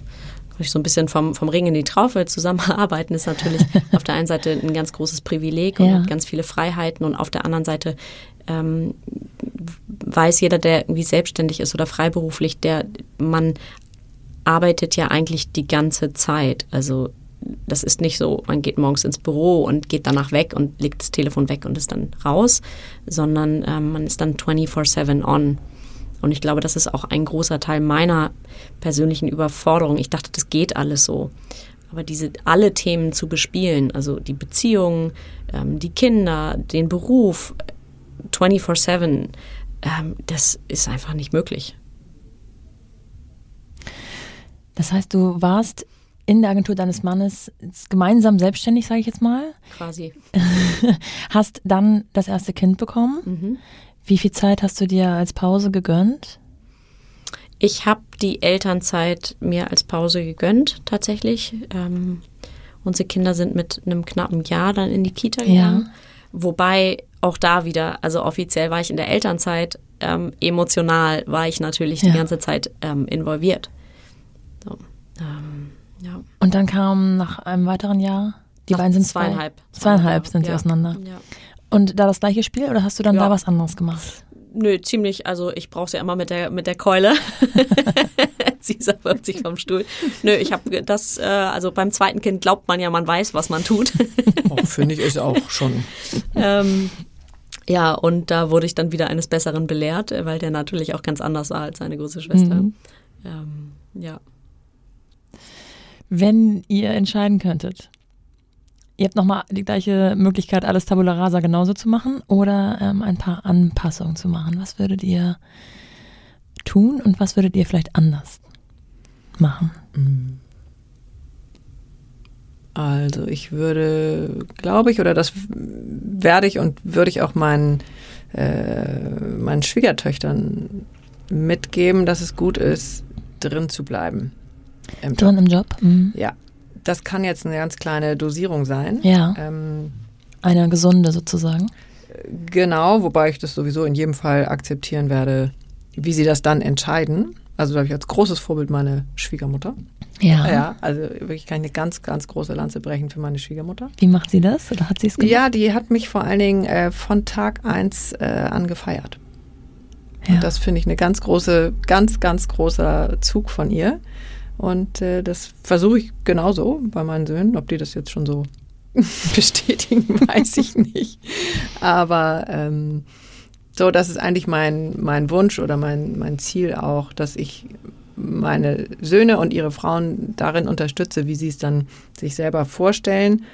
so ein bisschen vom, vom Ring in die Traufe zusammenarbeiten, ist natürlich auf der einen Seite ein ganz großes Privileg und ja. ganz viele Freiheiten und auf der anderen Seite ähm, weiß jeder, der irgendwie selbstständig ist oder freiberuflich, der man arbeitet ja eigentlich die ganze Zeit. Also das ist nicht so, man geht morgens ins Büro und geht danach weg und legt das Telefon weg und ist dann raus, sondern ähm, man ist dann 24/7 on. Und ich glaube, das ist auch ein großer Teil meiner persönlichen Überforderung. Ich dachte, das geht alles so. Aber diese alle Themen zu bespielen, also die Beziehungen, ähm, die Kinder, den Beruf, 24-7, ähm, das ist einfach nicht möglich. Das heißt, du warst in der Agentur deines Mannes gemeinsam selbstständig, sage ich jetzt mal. Quasi. Hast dann das erste Kind bekommen. Mhm. Wie viel Zeit hast du dir als Pause gegönnt? Ich habe die Elternzeit mir als Pause gegönnt, tatsächlich. Ähm, unsere Kinder sind mit einem knappen Jahr dann in die Kita gegangen. Ja. Wobei auch da wieder, also offiziell war ich in der Elternzeit, ähm, emotional war ich natürlich ja. die ganze Zeit ähm, involviert. So, ähm, ja. Und dann kam nach einem weiteren Jahr, die nach beiden sind zweieinhalb. Zweieinhalb sind sie auseinander. Ja. Und da das gleiche Spiel oder hast du dann ja. da was anderes gemacht? Nö, ziemlich, also ich brauche sie ja immer mit der, mit der Keule. Caesar wirft sich vom Stuhl. Nö, ich habe das, äh, also beim zweiten Kind glaubt man ja, man weiß, was man tut. oh, Finde ich ist auch schon. ähm, ja, und da wurde ich dann wieder eines Besseren belehrt, weil der natürlich auch ganz anders war als seine große Schwester. Mhm. Ähm, ja. Wenn ihr entscheiden könntet, Ihr habt nochmal die gleiche Möglichkeit, alles Tabula Rasa genauso zu machen oder ähm, ein paar Anpassungen zu machen. Was würdet ihr tun und was würdet ihr vielleicht anders machen? Also ich würde, glaube ich, oder das werde ich und würde ich auch meinen, äh, meinen Schwiegertöchtern mitgeben, dass es gut ist, drin zu bleiben. Im drin Job. im Job? Mhm. Ja, das kann jetzt eine ganz kleine Dosierung sein. Ja. Ähm, eine gesunde sozusagen. Genau, wobei ich das sowieso in jedem Fall akzeptieren werde, wie sie das dann entscheiden. Also da habe ich als großes Vorbild meine Schwiegermutter. Ja. Ja, also wirklich kann ich eine ganz, ganz große Lanze brechen für meine Schwiegermutter. Wie macht sie das oder hat sie es gemacht? Ja, die hat mich vor allen Dingen äh, von Tag eins äh, an gefeiert. Ja. Und das finde ich eine ganz große, ganz, ganz großer Zug von ihr. Und äh, das versuche ich genauso bei meinen Söhnen. Ob die das jetzt schon so bestätigen, weiß ich nicht. Aber ähm, so, das ist eigentlich mein, mein Wunsch oder mein, mein Ziel auch, dass ich meine Söhne und ihre Frauen darin unterstütze, wie sie es dann sich selber vorstellen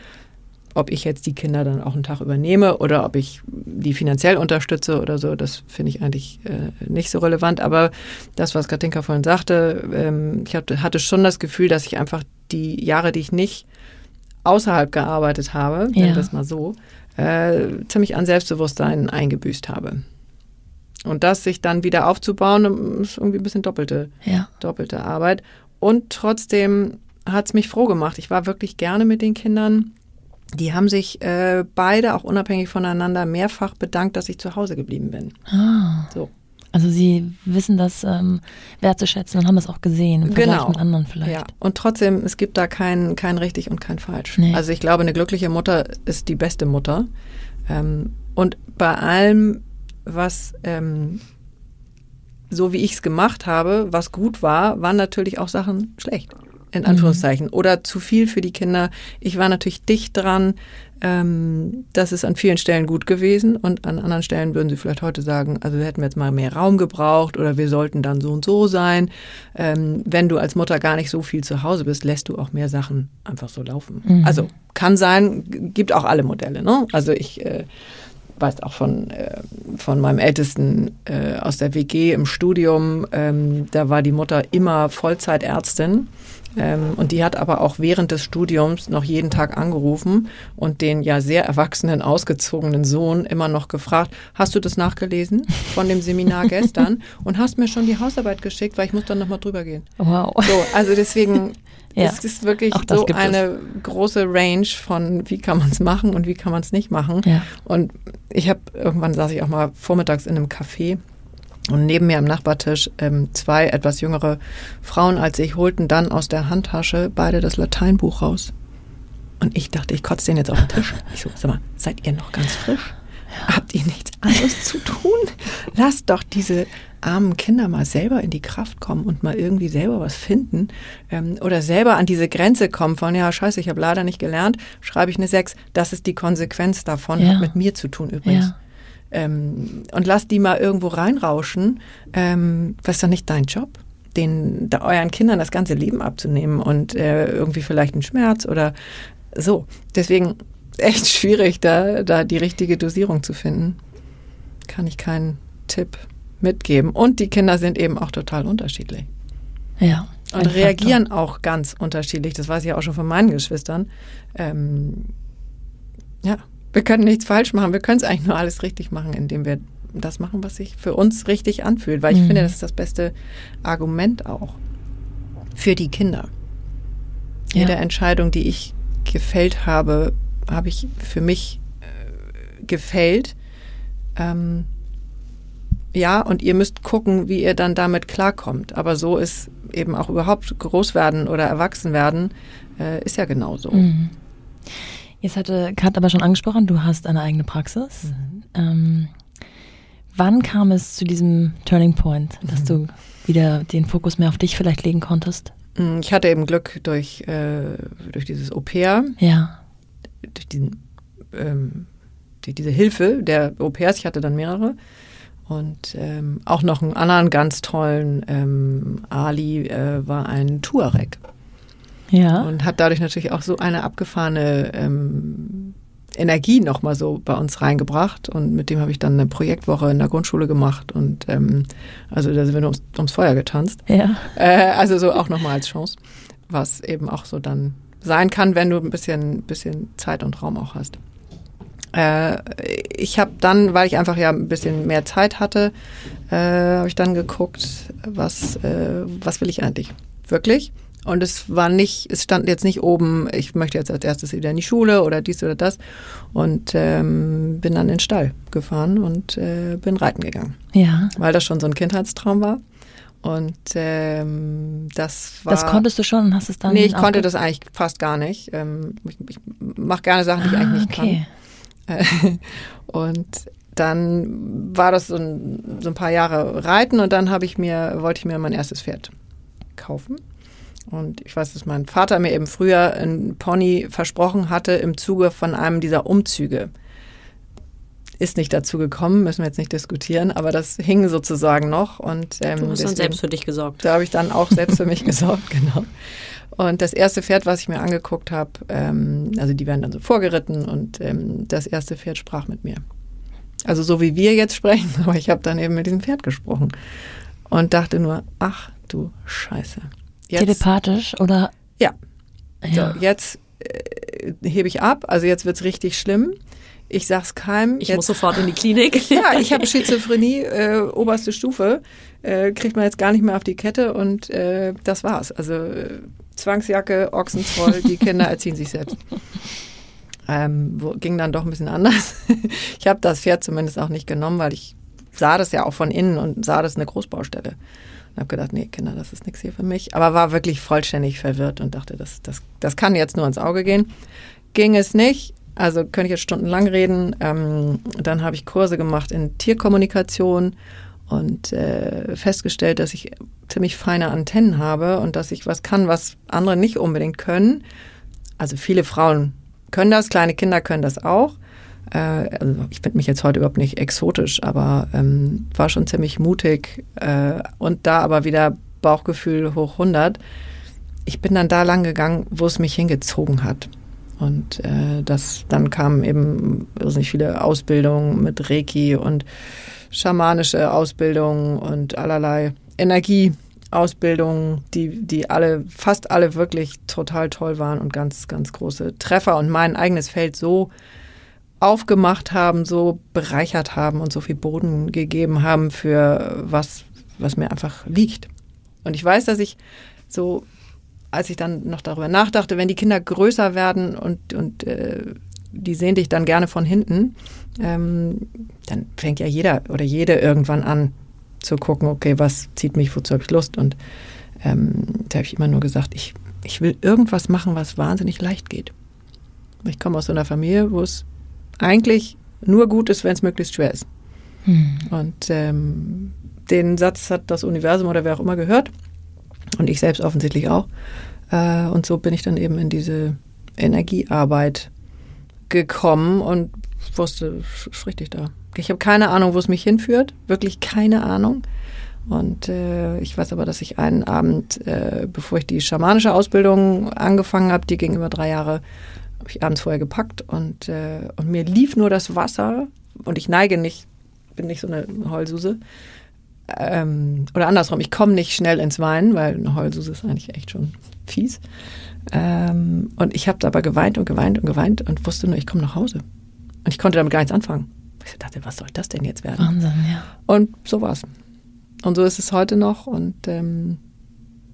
ob ich jetzt die Kinder dann auch einen Tag übernehme oder ob ich die finanziell unterstütze oder so, das finde ich eigentlich äh, nicht so relevant. Aber das, was Katinka vorhin sagte, ähm, ich hatte, hatte schon das Gefühl, dass ich einfach die Jahre, die ich nicht außerhalb gearbeitet habe, ja. das mal so, äh, ziemlich an Selbstbewusstsein eingebüßt habe. Und das sich dann wieder aufzubauen, ist irgendwie ein bisschen doppelte, ja. doppelte Arbeit. Und trotzdem hat es mich froh gemacht. Ich war wirklich gerne mit den Kindern die haben sich äh, beide, auch unabhängig voneinander, mehrfach bedankt, dass ich zu Hause geblieben bin. Ah. So. Also sie wissen das ähm, wertzuschätzen und haben das auch gesehen im Vergleich genau. mit anderen vielleicht. Ja. Und trotzdem, es gibt da kein, kein richtig und kein falsch. Nee. Also ich glaube, eine glückliche Mutter ist die beste Mutter. Ähm, und bei allem, was ähm, so wie ich es gemacht habe, was gut war, waren natürlich auch Sachen schlecht. In Anführungszeichen. Oder zu viel für die Kinder. Ich war natürlich dicht dran. Ähm, das ist an vielen Stellen gut gewesen und an anderen Stellen würden sie vielleicht heute sagen, also hätten wir jetzt mal mehr Raum gebraucht oder wir sollten dann so und so sein. Ähm, wenn du als Mutter gar nicht so viel zu Hause bist, lässt du auch mehr Sachen einfach so laufen. Mhm. Also kann sein, gibt auch alle Modelle. Ne? Also ich äh, weiß auch von, äh, von meinem Ältesten äh, aus der WG im Studium, ähm, da war die Mutter immer Vollzeitärztin. Ähm, und die hat aber auch während des Studiums noch jeden Tag angerufen und den ja sehr erwachsenen, ausgezogenen Sohn immer noch gefragt, hast du das nachgelesen von dem Seminar gestern und hast mir schon die Hausarbeit geschickt, weil ich muss dann nochmal drüber gehen. Wow. So, also deswegen Ja, es ist wirklich so gibt es. eine große Range von, wie kann man es machen und wie kann man es nicht machen. Ja. Und ich habe irgendwann saß ich auch mal vormittags in einem Café und neben mir am Nachbartisch ähm, zwei etwas jüngere Frauen als ich holten dann aus der Handtasche beide das Lateinbuch raus. Und ich dachte, ich kotze den jetzt auf den Tisch. Ich so, sag mal, seid ihr noch ganz frisch? Habt ihr nichts anderes zu tun? Lasst doch diese armen Kinder mal selber in die Kraft kommen und mal irgendwie selber was finden ähm, oder selber an diese Grenze kommen von, ja, scheiße, ich habe leider nicht gelernt, schreibe ich eine 6. Das ist die Konsequenz davon, Ja. hat mit mir zu tun übrigens. Ja. Ähm, und lasst die mal irgendwo reinrauschen. Ähm, was ist doch nicht dein Job? Den, da euren Kindern das ganze Leben abzunehmen und äh, irgendwie vielleicht einen Schmerz oder so. Deswegen echt schwierig, da, da die richtige Dosierung zu finden. Kann ich keinen Tipp mitgeben. Und die Kinder sind eben auch total unterschiedlich. Ja. Und reagieren auch ganz unterschiedlich. Das weiß ich auch schon von meinen Geschwistern. Ähm, ja, wir können nichts falsch machen. Wir können es eigentlich nur alles richtig machen, indem wir das machen, was sich für uns richtig anfühlt. Weil ich Mhm. finde, das ist das beste Argument auch für die Kinder. Ja. Jede Entscheidung, die ich gefällt habe, habe ich für mich äh, gefällt. Ähm, ja, und ihr müsst gucken, wie ihr dann damit klarkommt. Aber so ist eben auch überhaupt groß werden oder erwachsen werden, äh, ist ja genauso. Mhm. Jetzt hatte Kat aber schon angesprochen, du hast eine eigene Praxis. Mhm. Ähm, wann kam es zu diesem Turning Point, dass du wieder den Fokus mehr auf dich vielleicht legen konntest? Mm, Ich hatte eben Glück durch, äh, durch dieses Au-pair, Ja. durch diesen, ähm, die, diese Hilfe der Au-pairs. Ich hatte dann mehrere. Und ähm, auch noch einen anderen ganz tollen, ähm, Ali äh, war ein Tuareg. Ja. und hat dadurch natürlich auch so eine abgefahrene ähm, Energie nochmal so bei uns reingebracht. Und mit dem habe ich dann eine Projektwoche in der Grundschule gemacht. Und ähm, also da sind wir ums, ums Feuer getanzt. ja. Äh, also so auch nochmal als Chance, was eben auch so dann sein kann, wenn du ein bisschen, bisschen Zeit und Raum auch hast. Äh, ich habe dann, weil ich einfach ja ein bisschen mehr Zeit hatte, äh, habe ich dann geguckt, was, äh, was will ich eigentlich wirklich? Und es war nicht, es stand jetzt nicht oben, ich möchte jetzt als erstes wieder in die Schule oder dies oder das. Und ähm, bin dann in den Stall gefahren und äh, bin reiten gegangen, Ja. weil das schon so ein Kindheitstraum war. Und ähm, das war. Das konntest du schon und hast es dann. Nee, ich konnte das eigentlich fast gar nicht. Ähm, ich ich mache gerne Sachen, die ich ah, eigentlich nicht okay. kann. Und dann war das so ein, so ein paar Jahre Reiten und dann habe ich mir, wollte ich mir mein erstes Pferd kaufen. Und ich weiß, dass mein Vater mir eben früher ein Pony versprochen hatte im Zuge von einem dieser Umzüge. Ist nicht dazu gekommen, müssen wir jetzt nicht diskutieren, aber das hing sozusagen noch. Und, ähm, Du hast dann selbst für dich gesorgt. da habe ich dann auch selbst für mich gesorgt, genau. Und das erste Pferd, was ich mir angeguckt habe, ähm, also die werden dann so vorgeritten und ähm, das erste Pferd sprach mit mir. Also so wie wir jetzt sprechen, aber ich habe dann eben mit diesem Pferd gesprochen und dachte nur, ach du Scheiße. Jetzt, Telepathisch oder? Ja. Ja. so, jetzt äh, hebe ich ab, also jetzt wird's richtig schlimm. Ich sag's keinem. Ich jetzt, muss sofort in die Klinik. ja, ich habe Schizophrenie, äh, oberste Stufe, äh, kriegt man jetzt gar nicht mehr auf die Kette und äh, das war's. Also äh, Zwangsjacke, Ochsenzoll, die Kinder erziehen sich selbst. Ähm, wo, ging dann doch ein bisschen anders. ich habe das Pferd zumindest auch nicht genommen, weil ich sah das ja auch von innen und sah das eine Großbaustelle. Und habe gedacht, nee, Kinder, das ist nichts hier für mich. Aber war wirklich vollständig verwirrt und dachte, das, das, das kann jetzt nur ins Auge gehen. Ging es nicht. Also könnte ich jetzt stundenlang reden. Ähm, dann habe ich Kurse gemacht in Tierkommunikation und äh, festgestellt, dass ich ziemlich feine Antennen habe und dass ich was kann, was andere nicht unbedingt können. Also viele Frauen können das, kleine Kinder können das auch. Äh, also ich finde mich jetzt heute überhaupt nicht exotisch, aber ähm, war schon ziemlich mutig äh, und da aber wieder Bauchgefühl hoch 100. Ich bin dann da lang gegangen, wo es mich hingezogen hat. Und äh, das, dann kamen eben nicht viele Ausbildungen mit Reiki und schamanische Ausbildungen und allerlei Energieausbildungen, die, die alle, fast alle wirklich total toll waren und ganz, ganz große Treffer und mein eigenes Feld so aufgemacht haben, so bereichert haben und so viel Boden gegeben haben für was, was mir einfach liegt. Und ich weiß, dass ich so als ich dann noch darüber nachdachte, wenn die Kinder größer werden und, und äh, die sehen dich dann gerne von hinten, ähm, dann fängt ja jeder oder jede irgendwann an zu gucken, okay, was zieht mich, wozu habe ich Lust? Und ähm, da habe ich immer nur gesagt, ich, ich will irgendwas machen, was wahnsinnig leicht geht. Ich komme aus so einer Familie, wo es eigentlich nur gut ist, wenn es möglichst schwer ist. Hm. Und ähm, den Satz hat das Universum oder wer auch immer gehört. Und ich selbst offensichtlich auch. Äh, und so bin ich dann eben in diese Energiearbeit gekommen und wusste, ist richtig da. Ich habe keine Ahnung, wo es mich hinführt, wirklich keine Ahnung. Und äh, ich weiß aber, dass ich einen Abend, äh, bevor ich die schamanische Ausbildung angefangen habe, die ging über drei Jahre, habe ich abends vorher gepackt und, äh, und mir lief nur das Wasser und ich neige nicht, bin nicht so eine Heulsuse ähm, oder andersrum, ich komme nicht schnell ins Weinen, weil eine Heulsuse ist eigentlich echt schon fies. Ähm, und ich habe aber geweint und geweint und geweint und wusste nur, ich komme nach Hause. Und ich konnte damit gar nichts anfangen. Ich dachte, was soll das denn jetzt werden? Wahnsinn, ja. Und so war es. Und so ist es heute noch. Und ähm,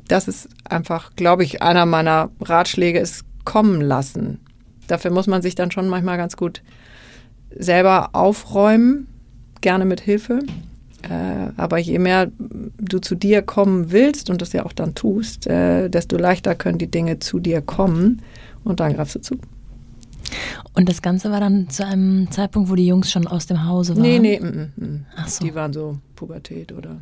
das ist einfach, glaube ich, einer meiner Ratschläge, ist kommen lassen. Dafür muss man sich dann schon manchmal ganz gut selber aufräumen, gerne mit Hilfe. Äh, aber je mehr du zu dir kommen willst und das ja auch dann tust, äh, desto leichter können die Dinge zu dir kommen und dann greifst du zu. Und das Ganze war dann zu einem Zeitpunkt, wo die Jungs schon aus dem Hause waren? Nee, nee, mm, mm, mm. Ach so. die waren so Pubertät oder.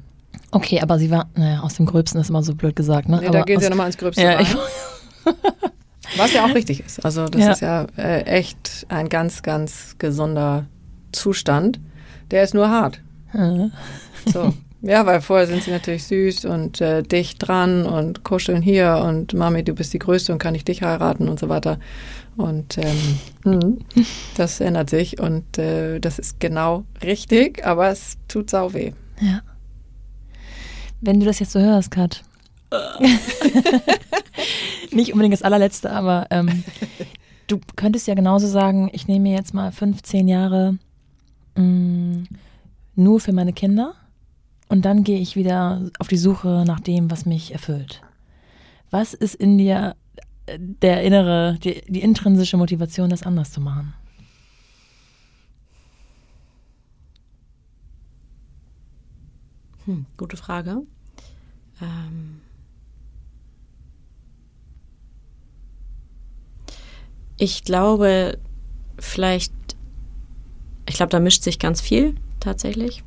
Okay, aber sie waren, naja, aus dem Gröbsten ist immer so blöd gesagt, ne? Nee, aber da gehen sie ja nochmal ins Gröbste ja, rein. Was ja auch richtig ist. Also das Ja. ist ja äh, echt ein ganz, ganz gesunder Zustand. Der ist nur hart. Äh, So. Ja, weil vorher sind sie natürlich süß und äh, dicht dran und kuscheln hier und Mami, du bist die Größte und kann ich dich heiraten und so weiter. Und ähm, mhm, das ändert sich und äh, das ist genau richtig, aber es tut sau weh. ja. Wenn du das jetzt so hörst, Kat. Nicht unbedingt das allerletzte, aber ähm, du könntest ja genauso sagen, ich nehme mir jetzt mal 15 Jahre mh, nur für meine Kinder und dann gehe ich wieder auf die Suche nach dem, was mich erfüllt. Was ist in dir äh, der innere, die, die intrinsische Motivation, das anders zu machen? Hm, gute Frage. Ähm ich glaube, vielleicht, ich glaube, da mischt sich ganz viel tatsächlich.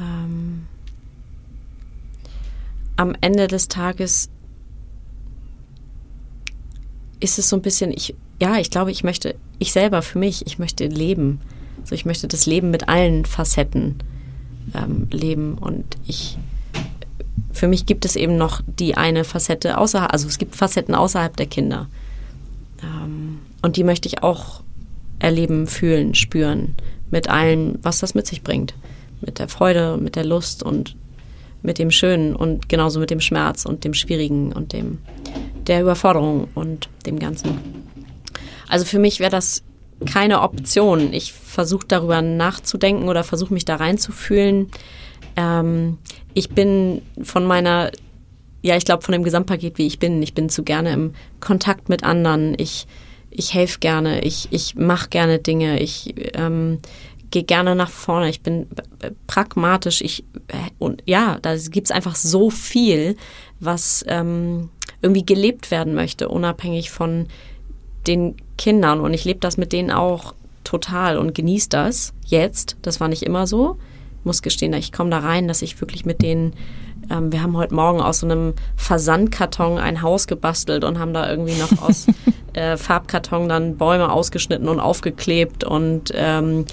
Ähm am Ende des Tages ist es so ein bisschen, ich, ja, ich glaube, ich möchte, ich selber für mich, ich möchte leben. Also ich möchte das Leben mit allen Facetten ähm, leben und ich, für mich gibt es eben noch die eine Facette außerhalb, also es gibt Facetten außerhalb der Kinder. Ähm, und die möchte ich auch erleben, fühlen, spüren, mit allem, was das mit sich bringt. Mit der Freude, mit der Lust und mit dem Schönen und genauso mit dem Schmerz und dem Schwierigen und dem der Überforderung und dem Ganzen. Also für mich wäre das keine Option. Ich versuche darüber nachzudenken oder versuche mich da reinzufühlen. Ähm, ich bin von meiner, ja, ich glaube von dem Gesamtpaket, wie ich bin. Ich bin zu gerne im Kontakt mit anderen. Ich, ich helfe gerne. Ich, ich mache gerne Dinge. Ich ähm, gehe gerne nach vorne. Ich bin pragmatisch. Ich äh, und ja, da gibt's einfach so viel, was ähm, irgendwie gelebt werden möchte, unabhängig von den Kindern. Und ich lebe das mit denen auch total und genieße das jetzt. Das war nicht immer so. muss gestehen, ich komme da rein, dass ich wirklich mit denen ähm, wir haben heute Morgen aus so einem Versandkarton ein Haus gebastelt und haben da irgendwie noch aus äh, Farbkarton dann Bäume ausgeschnitten und aufgeklebt und ähm,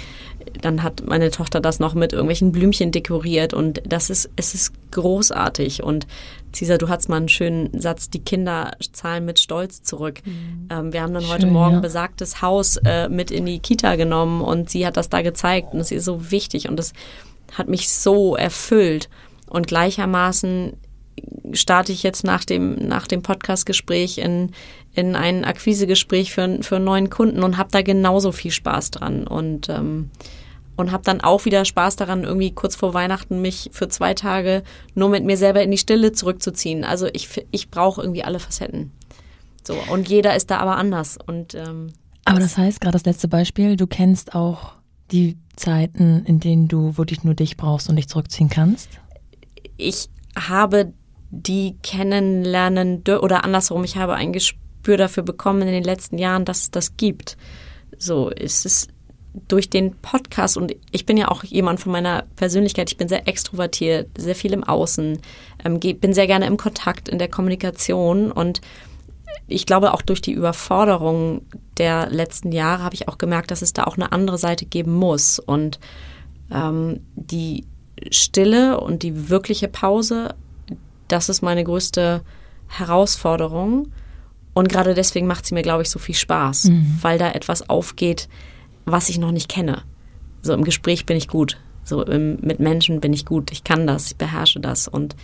dann hat meine Tochter das noch mit irgendwelchen Blümchen dekoriert und das ist, es ist großartig und Cesar, du hattest mal einen schönen Satz, die Kinder zahlen mit Stolz zurück. Mhm. Ähm, wir haben dann Schön, heute Morgen ja. besagtes Haus äh, mit in die Kita genommen und sie hat das da gezeigt und es ist so wichtig und das hat mich so erfüllt. Und gleichermaßen starte ich jetzt nach dem, nach dem Podcast-Gespräch in, in ein Akquisegespräch für, für einen neuen Kunden und habe da genauso viel Spaß dran. Und, ähm, und habe dann auch wieder Spaß daran, irgendwie kurz vor Weihnachten mich für zwei Tage nur mit mir selber in die Stille zurückzuziehen. Also ich, ich brauche irgendwie alle Facetten. So, und jeder ist da aber anders. Und, ähm, aber das heißt, gerade das letzte Beispiel, du kennst auch die Zeiten, in denen du wirklich nur dich brauchst und dich zurückziehen kannst? Ich habe die kennenlernen oder andersherum, ich habe ein Gespür dafür bekommen in den letzten Jahren, dass es das gibt. So ist es durch den Podcast und ich bin ja auch jemand von meiner Persönlichkeit, ich bin sehr extrovertiert, sehr viel im Außen, ähm, bin sehr gerne im Kontakt, in der Kommunikation und ich glaube auch durch die Überforderung der letzten Jahre habe ich auch gemerkt, dass es da auch eine andere Seite geben muss und ähm, die Stille und die wirkliche Pause, das ist meine größte Herausforderung. Und gerade deswegen macht sie mir, glaube ich, so viel Spaß, mhm. weil da etwas aufgeht, was ich noch nicht kenne. So im Gespräch bin ich gut. So im, mit Menschen bin ich gut. Ich kann das, ich beherrsche das. Und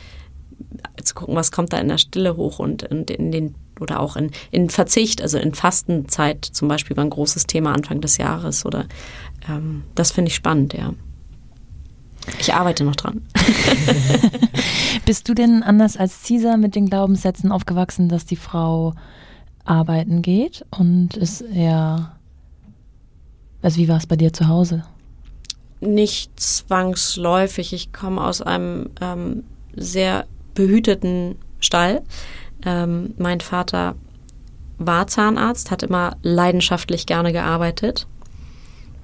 zu gucken, was kommt da in der Stille hoch und, und in den oder auch in, in Verzicht, also in Fastenzeit zum Beispiel war ein großes Thema Anfang des Jahres oder ähm, das finde ich spannend, ja. Ich arbeite noch dran. Bist du denn anders als Caesar mit den Glaubenssätzen aufgewachsen, dass die Frau arbeiten geht und ist eher. Also, wie war es bei dir zu Hause? Nicht zwangsläufig. Ich komme aus einem ähm, sehr behüteten Stall. Ähm, mein Vater war Zahnarzt, hat immer leidenschaftlich gerne gearbeitet,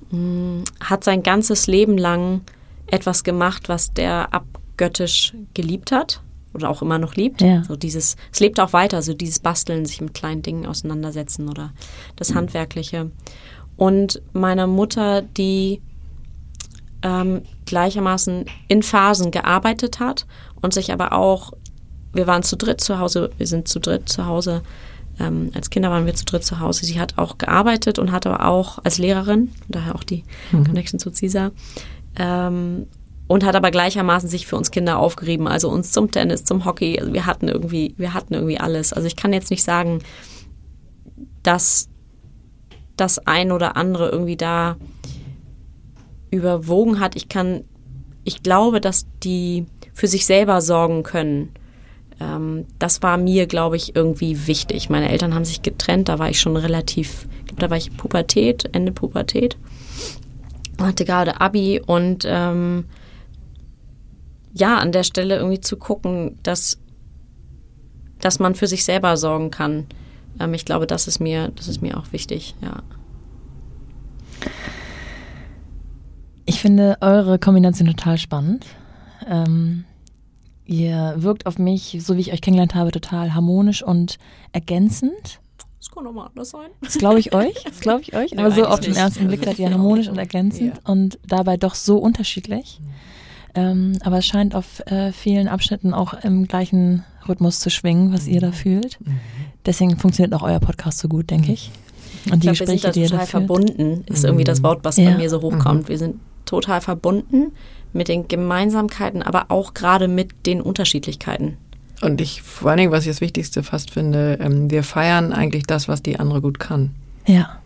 hm, hat sein ganzes Leben lang etwas gemacht, was der abgöttisch geliebt hat oder auch immer noch liebt. Ja. So dieses, es lebt auch weiter, so dieses Basteln, sich mit kleinen Dingen auseinandersetzen oder das Handwerkliche. Und meine Mutter, die ähm, gleichermaßen in Phasen gearbeitet hat und sich aber auch, wir waren zu dritt zu Hause, wir sind zu dritt zu Hause, ähm, als Kinder waren wir zu dritt zu Hause. Sie hat auch gearbeitet und hat aber auch als Lehrerin, daher auch die mhm. Connection zu CISA, ähm, und hat aber gleichermaßen sich für uns Kinder aufgerieben, also uns zum Tennis, zum Hockey. Also wir hatten irgendwie, wir hatten irgendwie alles. Also ich kann jetzt nicht sagen, dass das ein oder andere irgendwie da überwogen hat. Ich kann, ich glaube, dass die für sich selber sorgen können. Ähm, das war mir, glaube ich, irgendwie wichtig. Meine Eltern haben sich getrennt, da war ich schon relativ, da war ich Pubertät, Ende Pubertät hatte gerade Abi und ähm, ja, an der Stelle irgendwie zu gucken, dass, dass man für sich selber sorgen kann. Ähm, ich glaube, das ist mir, das ist mir auch wichtig, ja. Ich finde eure Kombination total spannend. Ähm, ihr wirkt auf mich, so wie ich euch kennengelernt habe, total harmonisch und ergänzend. Das kann auch mal anders sein. Das glaube ich euch. Das glaube ich euch. Aber so auf den ersten Blick seid ihr harmonisch und ergänzend ja. und dabei doch so unterschiedlich. Ähm, aber es scheint auf äh, vielen Abschnitten auch im gleichen Rhythmus zu schwingen, was ihr da fühlt. Mhm. Deswegen funktioniert auch euer Podcast so gut, denke ich. Und die ich glaub, Gespräche, wir sind da total verbunden, ist irgendwie das Wort, was ja. bei mir so hochkommt. Mhm. Wir sind total verbunden mit den Gemeinsamkeiten, aber auch gerade mit den Unterschiedlichkeiten. Und ich, vor allen Dingen, was ich das Wichtigste fast finde, ähm, wir feiern eigentlich das, was die andere gut kann. Ja.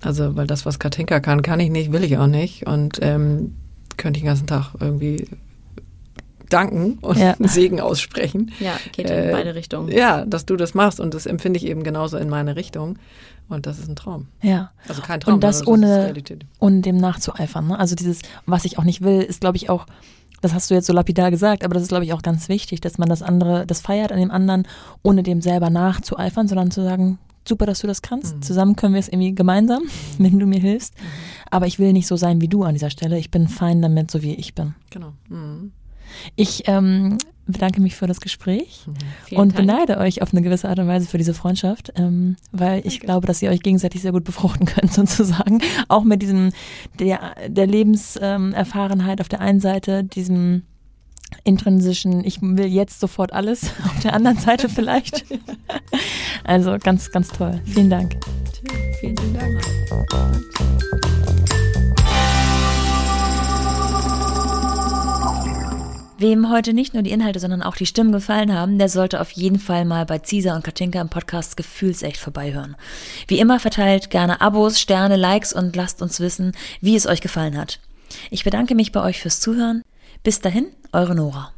Also, weil das, was Katinka kann, kann ich nicht, will ich auch nicht. Und ähm, könnte ich den ganzen Tag irgendwie danken und ja. Segen aussprechen. Ja, geht in äh, beide Richtungen. Ja, dass du das machst und das empfinde ich eben genauso in meine Richtung. Und das ist ein Traum. Ja. Also kein Traum. Und das, ohne, ohne dem nachzueifern. Ne? Also dieses, was ich auch nicht will, ist, glaube ich, auch das hast du jetzt so lapidar gesagt, aber das ist, glaube ich, auch ganz wichtig, dass man das andere, das feiert an dem anderen, ohne dem selber nachzueifern, sondern zu sagen, super, dass du das kannst. Mhm. Zusammen können wir es irgendwie gemeinsam, wenn du mir hilfst. Mhm. Aber ich will nicht so sein wie du an dieser Stelle. Ich bin fein damit, so wie ich bin. Genau. Mhm. Ich ähm, bedanke mich für das Gespräch mhm. und Dank. beneide euch auf eine gewisse Art und Weise für diese Freundschaft, ähm, weil ich Danke. glaube, dass ihr euch gegenseitig sehr gut befruchten könnt, sozusagen. Auch mit diesem, der, der Lebenserfahrenheit auf der einen Seite, diesem intrinsischen, ich will jetzt sofort alles, auf der anderen Seite vielleicht. also ganz, ganz toll. Vielen Dank. Vielen, vielen Dank. Wem heute nicht nur die Inhalte, sondern auch die Stimmen gefallen haben, der sollte auf jeden Fall mal bei Cisa und Katinka im Podcast Gefühlsecht vorbeihören. Wie immer verteilt gerne Abos, Sterne, Likes und lasst uns wissen, wie es euch gefallen hat. Ich bedanke mich bei euch fürs Zuhören. Bis dahin, eure Nora.